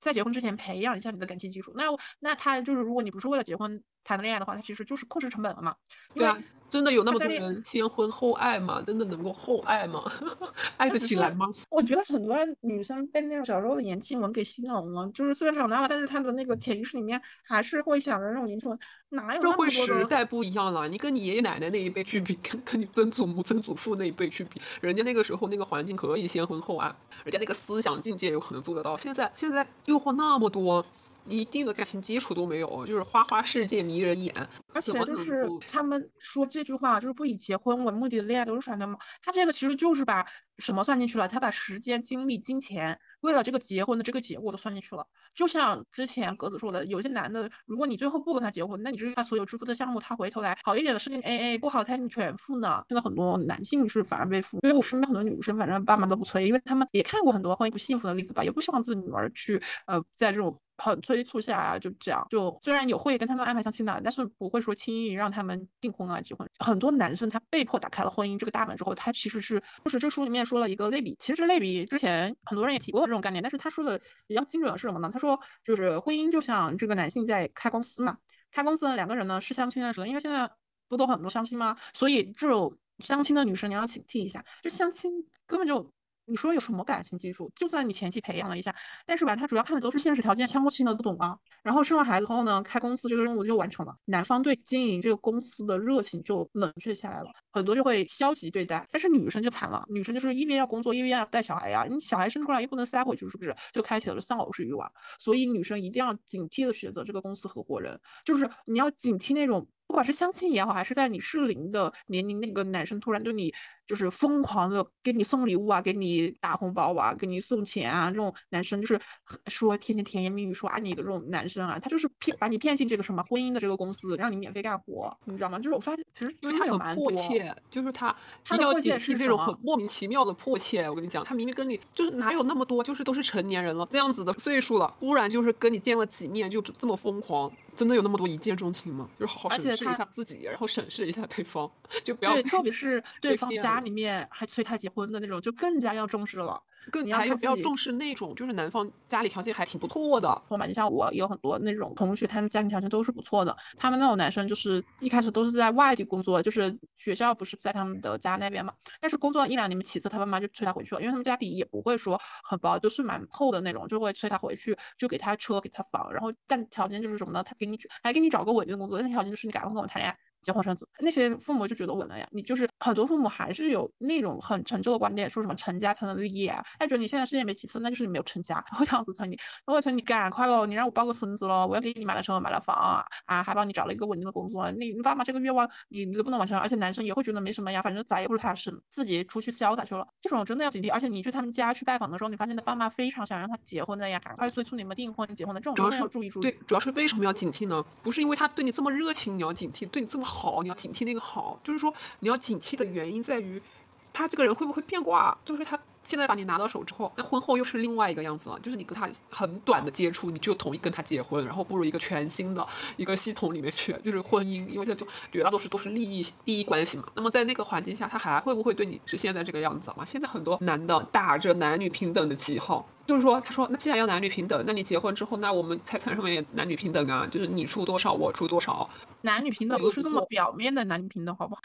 在结婚之前培养一下你的感情基础。那那他就是如果你不是为了结婚谈的恋爱的话，他其实就是控制成本了嘛？对啊。真的有那么多人先婚后爱吗？真的能够后爱吗？爱得起来吗？我觉得很多女生被那种小时候的言情文给洗脑了，就是虽然长大了，但是她的那个潜意识里面还是会想着那种言情文，哪有？社会时代不一样了，你跟你爷爷奶奶那一辈去比，跟跟你曾祖母、曾祖父那一辈去比，人家那个时候那个环境可以先婚后爱，人家那个思想境界有可能做得到。现在现在诱惑那么多。一定的感情基础都没有，就是花花世界迷人眼，而且就是他们说这句话，就是不以结婚为目的的恋爱都是耍流氓。他这个其实就是把什么算进去了？他把时间、精力、金钱，为了这个结婚的这个结果都算进去了。就像之前格子说的，有些男的，如果你最后不跟他结婚，那你就是他所有支付的项目，他回头来好一点的是跟 A A，不好他你全付呢。现在很多男性是反而被付，因为我身边很多女生，反正爸妈都不催，因为他们也看过很多婚姻不幸福的例子吧，也不希望自己女儿去呃在这种。很催促下啊，就这样，就虽然有会跟他们安排相亲的，但是不会说轻易让他们订婚啊结婚。很多男生他被迫打开了婚姻这个大门之后，他其实是就是这书里面说了一个类比，其实类比之前很多人也提过这种概念，但是他说的比较精准的是什么呢？他说就是婚姻就像这个男性在开公司嘛，开公司的两个人呢是相亲的时候，因为现在不都很多相亲吗？所以这种相亲的女生你要警惕一下，就相亲根本就。你说有什么感情基础？就算你前期培养了一下，但是吧，他主要看的都是现实条件，相不亲的都懂啊。然后生完孩子后呢，开公司这个任务就完成了，男方对经营这个公司的热情就冷却下来了，很多就会消极对待。但是女生就惨了，女生就是一边要工作，一边要带小孩呀，你小孩生出来又不能塞回去，是不是？就开启了丧偶式欲望。所以女生一定要警惕的选择这个公司合伙人，就是你要警惕那种。不管是相亲也好，还是在你适龄的年龄，那个男生突然对你就是疯狂的给你送礼物啊，给你打红包啊，给你送钱啊，这种男生就是说天天甜言蜜语说爱你的这种男生啊，他就是骗把你骗进这个什么婚姻的这个公司，让你免费干活，你知道吗？就是我发现其实因为他很迫切，就是他他要警惕这种很莫名其妙的迫切。我跟你讲，他明明跟你就是哪有那么多，就是都是成年人了这样子的岁数了，突然就是跟你见了几面就这么疯狂。真的有那么多一见钟情吗？就是好好审视一下自己，然后审视一下对方，就不要对，特别是对方家里面还催他结婚的那种，就更加要重视了。更还要要重视那种，就是男方家里条件还挺不错的。我嘛，你像我有很多那种同学，他们家庭条件都是不错的。他们那种男生就是一开始都是在外地工作，就是学校不是在他们的家那边嘛。但是工作一两年起色，他爸妈就催他回去了，因为他们家底也不会说很薄，就是蛮厚的那种，就会催他回去，就给他车给他房。然后但条件就是什么呢？他给你还给你找个稳定的工作，但条件就是你赶快跟我谈恋爱。结婚生子，那些父母就觉得稳了呀。你就是很多父母还是有那种很陈旧的观点，说什么成家才能立业啊，他觉得你现在事业没起色，那就是你没有成家，我这样子催你，我催你赶快喽，你让我抱个孙子喽，我要给你买了车买了房啊，还帮你找了一个稳定的工作，你你爸妈这个愿望你你都不能完成，而且男生也会觉得没什么呀，反正崽也不是他生，自己出去潇洒去了，这种真的要警惕。而且你去他们家去拜访的时候，你发现他爸妈非常想让他结婚的呀，赶快催促你们订婚结婚的，这种真的要注意注意。对，主要是为什么要警惕呢？不是因为他对你这么热情，你要警惕；对你这么好，好你要警惕那个好。就是说，你要警惕的原因在于，他这个人会不会变卦？就是他现在把你拿到手之后，那婚后又是另外一个样子了。就是你跟他很短的接触，你就同意跟他结婚，然后步入一个全新的一个系统里面去，就是婚姻。因为现在就绝大多数都是利益利益关系嘛。那么在那个环境下，他还会不会对你是现在这个样子嘛？现在很多男的打着男女平等的旗号。就是说，他说，那既然要男女平等，那你结婚之后，那我们财产上面也男女平等啊，就是你出多少，我出多少，男女平等不是这么表面的男女平等，好不好？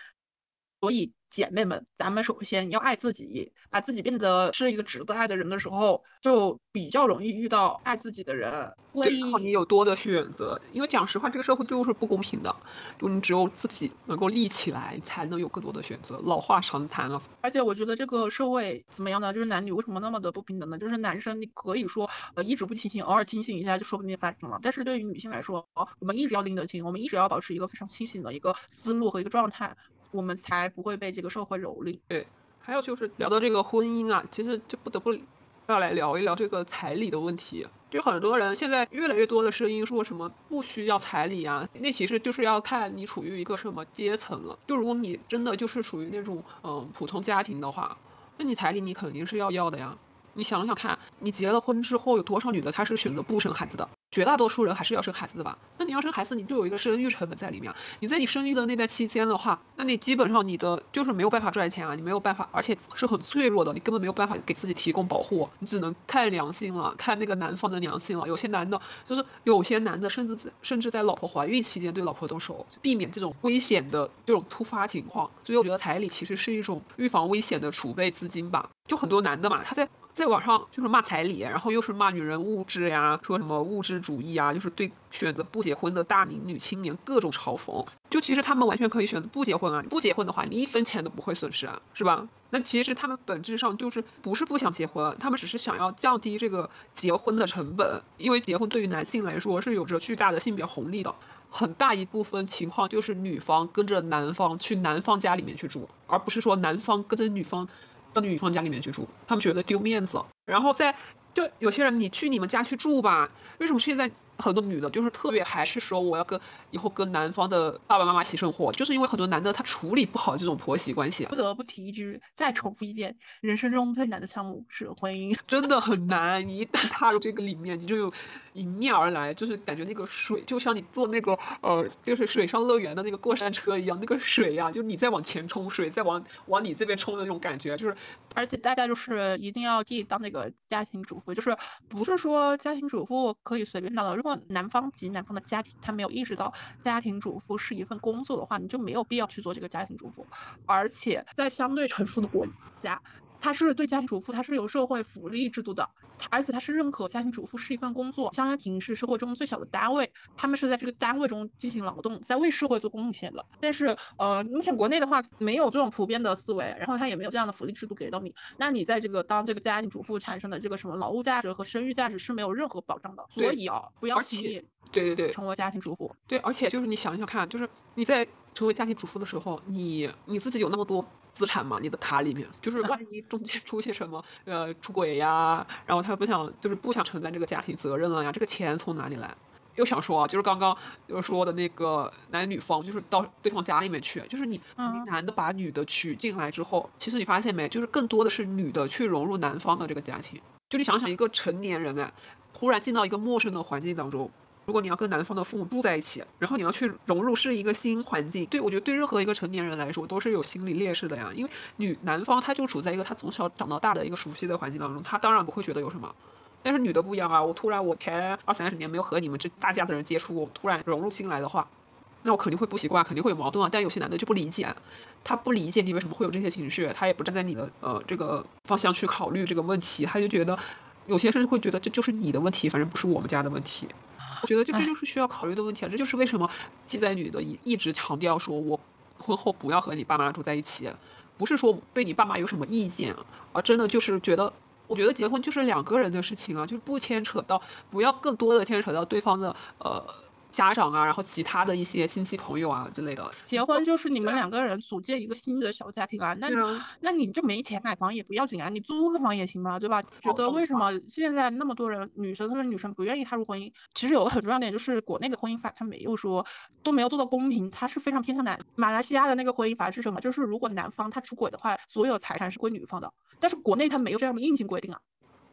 所以。姐妹们，咱们首先要爱自己，把自己变得是一个值得爱的人的时候，就比较容易遇到爱自己的人。对，你有多的选择。因为讲实话，这个社会就是不公平的，就你只有自己能够立起来，才能有更多的选择。老话常谈了。而且我觉得这个社会怎么样呢？就是男女为什么那么的不平等呢？就是男生你可以说呃一直不清醒，偶尔清醒一下就说不定发生了。但是对于女性来说，我们一直要拎得清，我们一直要保持一个非常清醒的一个思路和一个状态。我们才不会被这个社会蹂躏。对，还有就是聊到这个婚姻啊，其实就不得不要来聊一聊这个彩礼的问题。就很多人现在越来越多的声音说什么不需要彩礼啊，那其实就是要看你处于一个什么阶层了。就如果你真的就是属于那种嗯普通家庭的话，那你彩礼你肯定是要要的呀。你想想看，你结了婚之后，有多少女的她是选择不生孩子的？绝大多数人还是要生孩子的吧？那你要生孩子，你就有一个生育成本在里面。你在你生育的那段期间的话，那你基本上你的就是没有办法赚钱啊，你没有办法，而且是很脆弱的，你根本没有办法给自己提供保护，你只能看良心了，看那个男方的良心了。有些男的，就是有些男的，甚至甚至在老婆怀孕期间对老婆动手，避免这种危险的这种突发情况。所以我觉得彩礼其实是一种预防危险的储备资金吧。就很多男的嘛，他在。在网上就是骂彩礼，然后又是骂女人物质呀，说什么物质主义啊，就是对选择不结婚的大龄女青年各种嘲讽。就其实他们完全可以选择不结婚啊，不结婚的话，你一分钱都不会损失啊，是吧？那其实他们本质上就是不是不想结婚，他们只是想要降低这个结婚的成本，因为结婚对于男性来说是有着巨大的性别红利的。很大一部分情况就是女方跟着男方去男方家里面去住，而不是说男方跟着女方。到女方家里面去住，他们觉得丢面子，然后在就有些人，你去你们家去住吧，为什么现在？很多女的就是特别还是说我要跟以后跟男方的爸爸妈妈一起生活，就是因为很多男的他处理不好这种婆媳关系。不得不提一句，再重复一遍，人生中最难的项目是婚姻，真的很难。你一旦踏入这个里面，你就有迎面而来，就是感觉那个水就像你坐那个呃，就是水上乐园的那个过山车一样，那个水呀，就你在往前冲，水在往往你这边冲的那种感觉，就是。而且大家就是一定要记当那个家庭主就是不是说家庭主妇可以随便当的，如果男方及男方的家庭他没有意识到家庭主妇是一份工作的话，你就没有必要去做这个家庭主妇。而且在相对成熟的国家。他是对家庭主妇，他是有社会福利制度的，而且他是认可家庭主妇是一份工作。家庭是社会中最小的单位，他们是在这个单位中进行劳动，在为社会做贡献的。但是，呃，目前国内的话没有这种普遍的思维，然后他也没有这样的福利制度给到你，那你在这个当这个家庭主妇产生的这个什么劳务价值和生育价值是没有任何保障的。所以啊，不要轻易对对对成为家庭主妇。对，而且就是你想想看，就是你在成为家庭主妇的时候，你你自己有那么多。资产嘛，你的卡里面就是万一中间 出现什么呃出轨呀，然后他不想就是不想承担这个家庭责任了呀，这个钱从哪里来？又想说啊，就是刚刚就是说的那个男女方，就是到对方家里面去，就是你男的把女的娶进来之后，其实你发现没，就是更多的是女的去融入男方的这个家庭。就你想想，一个成年人哎，突然进到一个陌生的环境当中。如果你要跟男方的父母住在一起，然后你要去融入是一个新环境，对我觉得对任何一个成年人来说都是有心理劣势的呀。因为女男方他就处在一个他从小长到大的一个熟悉的环境当中，他当然不会觉得有什么。但是女的不一样啊，我突然我前二三十年没有和你们这大家子人接触，我突然融入进来的话，那我肯定会不习惯，肯定会有矛盾啊。但有些男的就不理解，他不理解你为什么会有这些情绪，他也不站在你的呃这个方向去考虑这个问题，他就觉得。有些甚至会觉得这就是你的问题，反正不是我们家的问题。我觉得就这就是需要考虑的问题啊！这就是为什么现在女的一一直强调说，我婚后不要和你爸妈住在一起，不是说对你爸妈有什么意见，啊真的就是觉得，我觉得结婚就是两个人的事情啊，就是不牵扯到，不要更多的牵扯到对方的呃。家长啊，然后其他的一些亲戚朋友啊之类的，结婚就是你们两个人组建一个新的小家庭啊。那那你就没钱买房也不要紧啊，你租个房也行嘛，对吧？觉得为什么现在那么多人女生，特别是女生不愿意踏入婚姻？其实有个很重要点就是国内的婚姻法它没有说都没有做到公平，它是非常偏向男。马来西亚的那个婚姻法是什么？就是如果男方他出轨的话，所有财产是归女方的。但是国内它没有这样的硬性规定啊。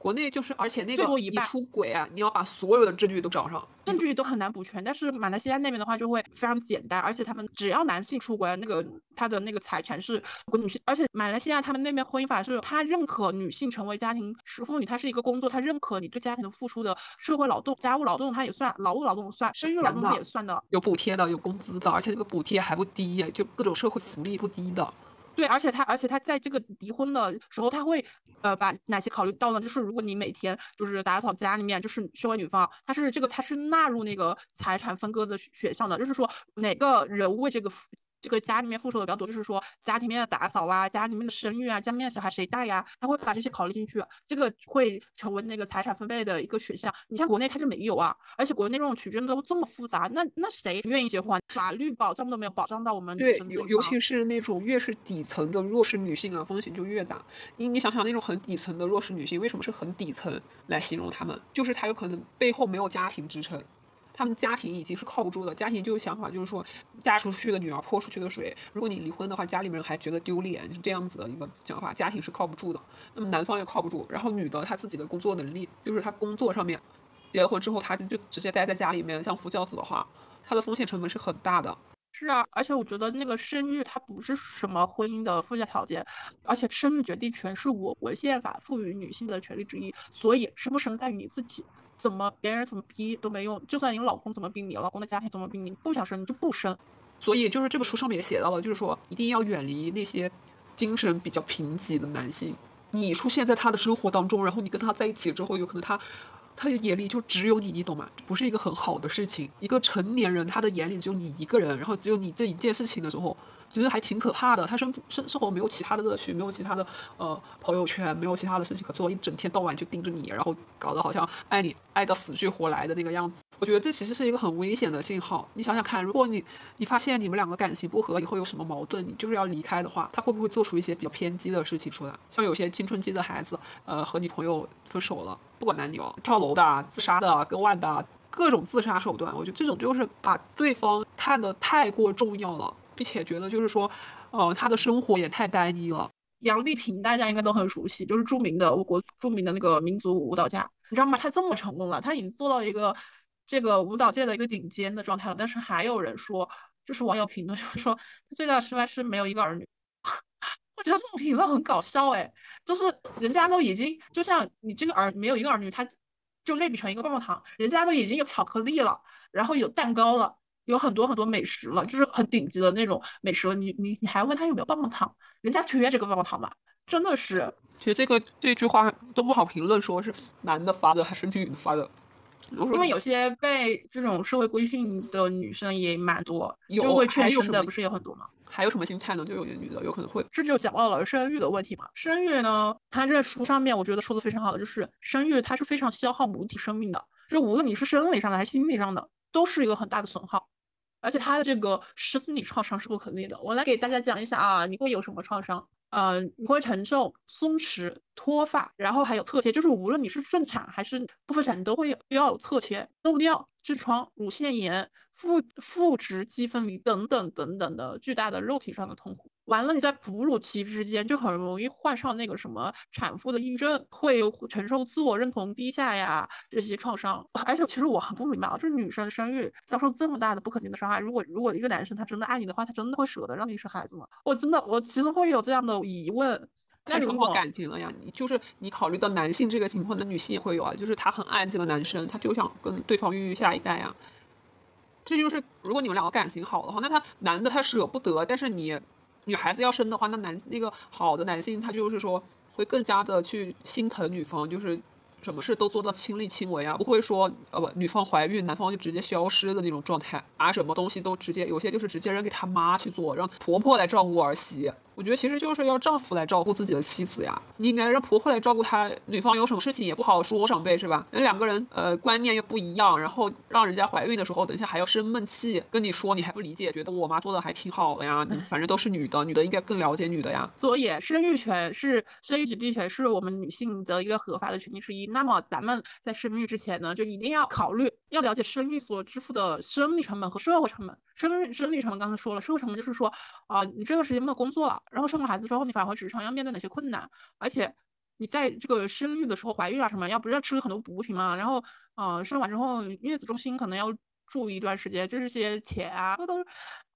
国内就是，而且那个你出轨啊，你要把所有的证据都找上，证据都很难补全。但是马来西亚那边的话就会非常简单，而且他们只要男性出轨，那个他的那个财产是归女性。而且马来西亚他们那边婚姻法是，他认可女性成为家庭妇女，她是一个工作，他认可你对家庭的付出的社会劳动、家务劳动，他也算劳务劳动算，生育劳动也算的，有补贴的，有工资的，而且那个补贴还不低，就各种社会福利不低的。对，而且他，而且他在这个离婚的时候，他会，呃，把哪些考虑到呢？就是如果你每天就是打扫家里面，就是身为女方，他是这个，他是纳入那个财产分割的选项的，就是说哪个人为这个。这个家里面付出的比较多，就是说家庭面的打扫啊，家里面的生育啊，家里面小孩谁带呀？他会把这些考虑进去，这个会成为那个财产分配的一个选项。你像国内他就没有啊，而且国内这种取证都这么复杂，那那谁愿意结婚？法律保障都没有保障到我们对，尤尤其是那种越是底层的弱势女性啊，风险就越大。你你想想那种很底层的弱势女性，为什么是很底层来形容她们？就是她有可能背后没有家庭支撑。他们家庭已经是靠不住的，家庭就有想法，就是说嫁出去的女儿泼出去的水。如果你离婚的话，家里面还觉得丢脸，是这样子的一个想法。家庭是靠不住的，那么男方也靠不住。然后女的她自己的工作能力，就是她工作上面，结了婚之后，她就直接待在家里面相夫教子的话，她的风险成本是很大的。是啊，而且我觉得那个生育它不是什么婚姻的附加条件，而且生育决定权是我国宪法赋予女性的权利之一，所以生不生在于你自己。怎么别人怎么逼都没用，就算你老公怎么逼你，老公的家庭怎么逼你，不想生你就不生。所以就是这本书上面也写到了，就是说一定要远离那些精神比较贫瘠的男性。你出现在他的生活当中，然后你跟他在一起之后，有可能他他的眼里就只有你，你懂吗？不是一个很好的事情。一个成年人他的眼里只有你一个人，然后只有你这一件事情的时候。其实还挺可怕的，他生生生活没有其他的乐趣，没有其他的呃朋友圈，没有其他的事情可做，一整天到晚就盯着你，然后搞得好像爱你爱到死去活来的那个样子。我觉得这其实是一个很危险的信号。你想想看，如果你你发现你们两个感情不和，以后有什么矛盾，你就是要离开的话，他会不会做出一些比较偏激的事情出来？像有些青春期的孩子，呃，和女朋友分手了，不管男女哦，跳楼的、自杀的、割腕的，各种自杀手段，我觉得这种就是把对方看得太过重要了。并且觉得就是说，呃，他的生活也太单一了。杨丽萍大家应该都很熟悉，就是著名的我国著名的那个民族舞蹈家，你知道吗？他这么成功了，他已经做到一个这个舞蹈界的一个顶尖的状态了。但是还有人说，就是网友评论就说，他最大的失败是没有一个儿女。我觉得这种评论很搞笑哎，就是人家都已经就像你这个儿没有一个儿女，他就类比成一个棒棒糖，人家都已经有巧克力了，然后有蛋糕了。有很多很多美食了，就是很顶级的那种美食了。你你你还问他有没有棒棒糖？人家缺这个棒棒糖吗？真的是。其实这个这句话都不好评论，说是男的发的还是女的发的。因为有些被这种社会规训的女生也蛮多，就会劝生的不是有很多吗？还有什么心态呢？就有些女的有可能会，这就讲到了生育的问题嘛。生育呢，它这书上面我觉得说的非常好的，就是生育它是非常消耗母体生命的，就无论你是生理上的还是心理上的，都是一个很大的损耗。而且他的这个生理创伤是不可逆的。我来给大家讲一下啊，你会有什么创伤？呃，你会承受松弛、脱发，然后还有侧切，就是无论你是顺产还是部分产，你都会有要有侧切、漏尿、痔疮、乳腺炎、腹腹直肌分离等等等等的巨大的肉体上的痛苦。完了，你在哺乳期之间就很容易患上那个什么产妇的抑郁症，会承受自我认同低下呀这些创伤。而且其实我很不明白啊，就是女生生育遭受这么大的不可逆的伤害，如果如果一个男生他真的爱你的话，他真的会舍得让你生孩子吗？我真的我其实会有这样的疑问。太什么感情了呀？你就是你考虑到男性这个情况，那女性也会有啊，就是他很爱这个男生，他就想跟对方孕育下一代呀。这就是如果你们两个感情好的话，那他男的他舍不得，但是你。女孩子要生的话，那男那个好的男性他就是说会更加的去心疼女方，就是什么事都做到亲力亲为啊，不会说呃不女方怀孕，男方就直接消失的那种状态，啊什么东西都直接有些就是直接扔给他妈去做，让婆婆来照顾儿媳。我觉得其实就是要丈夫来照顾自己的妻子呀，你应该让婆婆来照顾她。女方有什么事情也不好说，长辈是吧？那两个人呃观念又不一样，然后让人家怀孕的时候，等一下还要生闷气，跟你说你还不理解，觉得我妈做的还挺好的呀。反正都是女的，女的应该更了解女的呀。所以生育权是生育决定权是我们女性的一个合法的权利之一。那么咱们在生育之前呢，就一定要考虑，要了解生育所支付的生理成本和社会成本。生育生理成本刚才说了，社会成本就是说啊，你这段时间没有工作了，然后生了孩子之后。你返回职场要面对哪些困难？而且你在这个生育的时候，怀孕啊什么，要不是要吃很多补品嘛？然后，呃，生完之后月子中心可能要住一段时间，就这些钱啊，不都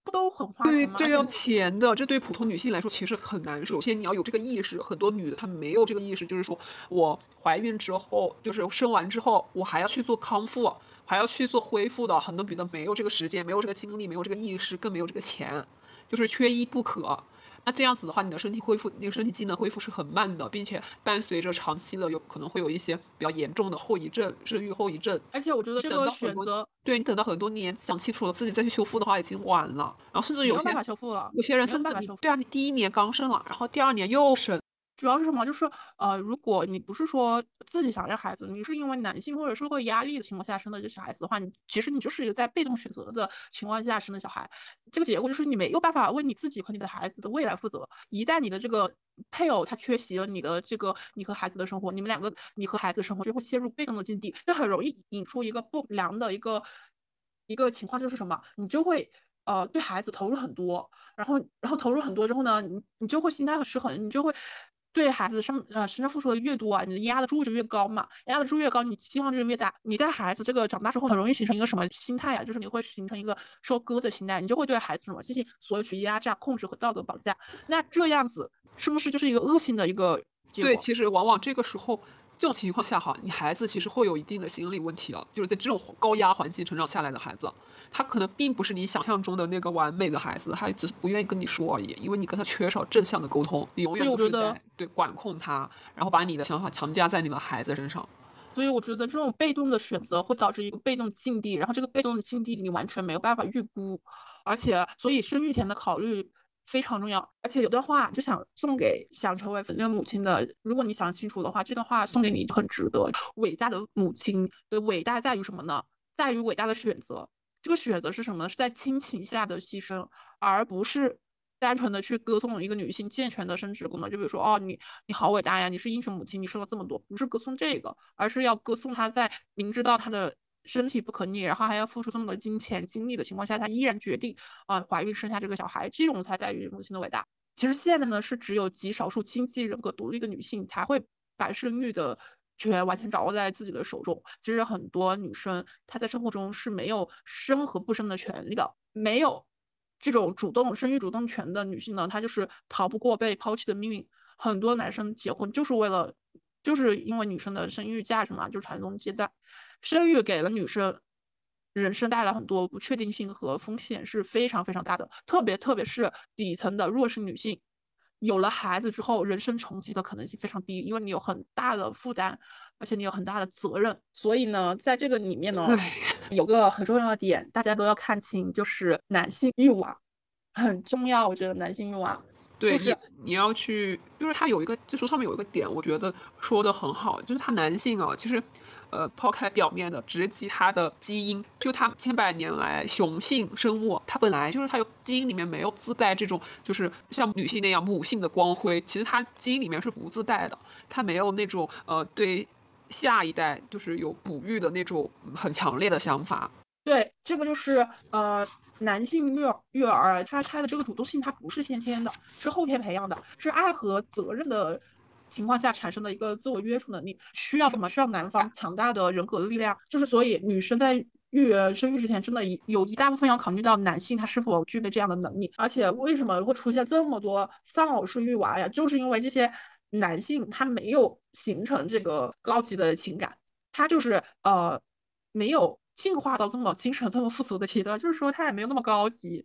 不都很花钱吗？对，这要钱的。这对普通女性来说其实很难。首先你要有这个意识，很多女的她没有这个意识，就是说我怀孕之后，就是生完之后，我还要去做康复，还要去做恢复的。很多女的没有这个时间，没有这个精力，没有这个意识，更没有这个钱，就是缺一不可。那这样子的话，你的身体恢复，那个身体机能恢复是很慢的，并且伴随着长期的有可能会有一些比较严重的后遗症，生育后遗症。而且我觉得这个选择，对你等到很多年想清楚了自己再去修复的话，已经晚了。然后甚至有些办法修复了，有些人甚至对啊，你第一年刚生了，然后第二年又生。主要是什么？就是呃，如果你不是说自己想要孩子，你是因为男性或者社会压力的情况下生的这小孩子的话，你其实你就是一个在被动选择的情况下生的小孩。这个结果就是你没有办法为你自己和你的孩子的未来负责。一旦你的这个配偶他缺席了你的这个你和孩子的生活，你们两个你和孩子生活就会陷入被动的境地，这很容易引出一个不良的一个一个情况，就是什么？你就会呃对孩子投入很多，然后然后投入很多之后呢，你你就会心态很失衡，你就会。对孩子上呃身上付出的越多啊，你的压得住就越高嘛，压得住越高，你期望就越大。你在孩子这个长大之后，很容易形成一个什么心态啊？就是你会形成一个收割的心态，你就会对孩子什么进行所有去压榨、控制和道德绑架。那这样子是不是就是一个恶性的一个结果？对，其实往往这个时候。这种情况下哈，你孩子其实会有一定的心理问题啊，就是在这种高压环境成长下来的孩子，他可能并不是你想象中的那个完美的孩子，他只是不愿意跟你说而已，因为你跟他缺少正向的沟通，你永远都是在对管控他，然后把你的想法强加在你的孩子身上。所以我觉得这种被动的选择会导致一个被动境地，然后这个被动的境地你完全没有办法预估，而且所以生育前的考虑。非常重要，而且有段话就想送给想成为粉嫩母亲的。如果你想清楚的话，这段话送给你很值得。伟大的母亲的伟大在于什么呢？在于伟大的选择。这个选择是什么呢？是在亲情下的牺牲，而不是单纯的去歌颂一个女性健全的生殖功能。就比如说，哦，你你好伟大呀，你是英雄母亲，你生了这么多，不是歌颂这个，而是要歌颂她在明知道她的。身体不可逆，然后还要付出这么多金钱精力的情况下，她依然决定啊怀孕生下这个小孩，这种才在于母亲的伟大。其实现在呢，是只有极少数经济人格独立的女性才会把生育的权完全掌握在自己的手中。其实很多女生她在生活中是没有生和不生的权利的，没有这种主动生育主动权的女性呢，她就是逃不过被抛弃的命运。很多男生结婚就是为了。就是因为女生的生育价值嘛，就传宗接代，生育给了女生人生带来很多不确定性和风险是非常非常大的，特别特别是底层的弱势女性，有了孩子之后，人生重启的可能性非常低，因为你有很大的负担，而且你有很大的责任。所以呢，在这个里面呢，有个很重要的点，大家都要看清，就是男性欲望很重要。我觉得男性欲望。对你，你要去，就是他有一个，就书上面有一个点，我觉得说的很好，就是他男性啊，其实，呃，抛开表面的，直击他的基因，就他千百年来雄性生物，他本来就是他有基因里面没有自带这种，就是像女性那样母性的光辉，其实他基因里面是不自带的，他没有那种呃对下一代就是有哺育的那种很强烈的想法。对，这个就是呃。男性育育儿，他他的这个主动性，他不是先天的，是后天培养的，是爱和责任的情况下产生的一个自我约束能力。需要什么？需要男方强大的人格的力量。就是所以，女生在育儿生育之前，真的有一大部分要考虑到男性他是否具备这样的能力。而且，为什么会出现这么多丧偶式育娃呀？就是因为这些男性他没有形成这个高级的情感，他就是呃没有进化到这么精神这么富足的阶段，就是说他也没有那么高级，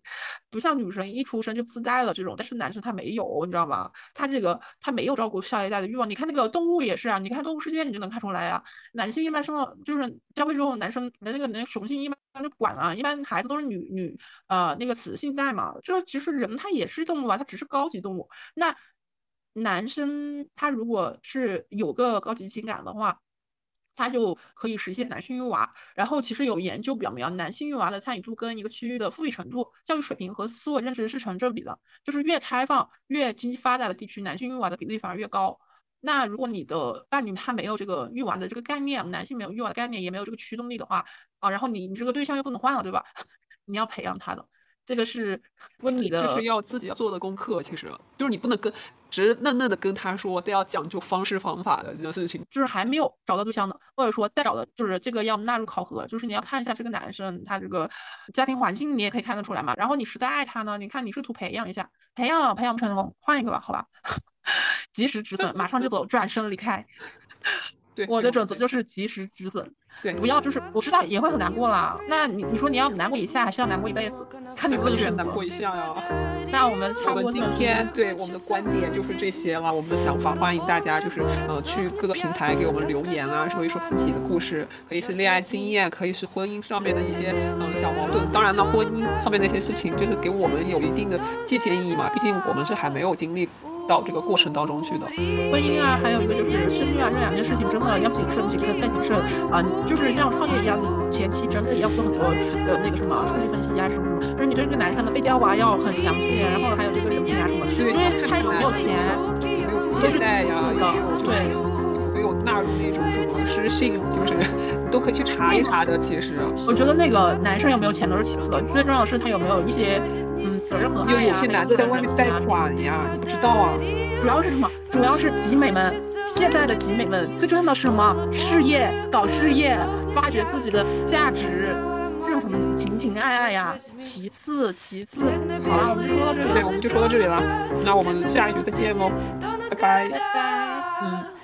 不像女生一出生就自带了这种，但是男生他没有，你知道吗？他这个他没有照顾下一代的欲望。你看那个动物也是啊，你看动物世界你就能看出来啊，男性一般生了就是交配之后，男生的那个那个雄性一般就不管了，一般孩子都是女女呃那个雌性带嘛。就其实人他也是动物啊，他只是高级动物。那男生他如果是有个高级情感的话。它就可以实现男性育娃，然后其实有研究表明，男性育娃的参与度跟一个区域的富裕程度、教育水平和思维认知是成正比的，就是越开放、越经济发达的地区，男性育娃的比例反而越高。那如果你的伴侣他没有这个育娃的这个概念，男性没有育娃的概念，也没有这个驱动力的话，啊，然后你你这个对象又不能换了，对吧？你要培养他的。这个是问你的，这是要自己要做的功课。其实就是你不能跟直嫩嫩的跟他说，都要讲究方式方法的这件事情。就是还没有找到对象的，或者说再找的，就是这个要纳入考核。就是你要看一下这个男生他这个家庭环境，你也可以看得出来嘛。然后你实在爱他呢，你看你试图培养一下，培养培养不成功，换一个吧，好吧。及时止损，马上就走，转身离开。我的准则就是及时止损，对，不要就是我知道也会很难过啦。那你你说你要难过一下，还是要难过一辈子？看你自己选择。难过一下呀。那我们我们今天对我们的观点就是这些了，我们的想法，欢迎大家就是呃去各个平台给我们留言啊，说一说自己的故事，可以是恋爱经验，可以是婚姻上面的一些嗯小矛盾。当然呢，婚姻上面那些事情就是给我们有一定的借鉴意义嘛，毕竟我们是还没有经历。到这个过程当中去的。婚姻啊，还有一个就是生育啊，这两件事情真的要谨慎、谨慎再谨慎。啊！就是像创业一样，你前期真的要做很多的那个什么数据分析啊，什么什么，就是你这个男生的背调啊要很详细，然后还有这个人品啊什么，对，他有没有钱，都是其次的，对，没有纳入那种什么失信，就是都可以去查一查的。其实，我觉得那个男生有没有钱都是其次的，最重要的是他有没有一些。嗯，责任和爱呀，有些男的在外面贷款呀，你不知道啊。主要是什么？主要是集美们，现在的集美们最重要的是什么？事业，搞事业，发掘自己的价值，这种什么情情爱爱呀，其次，其次。好了，我们就说到这里，对，我们就说到这里了。那我们下一局再见喽，拜拜，拜拜，嗯。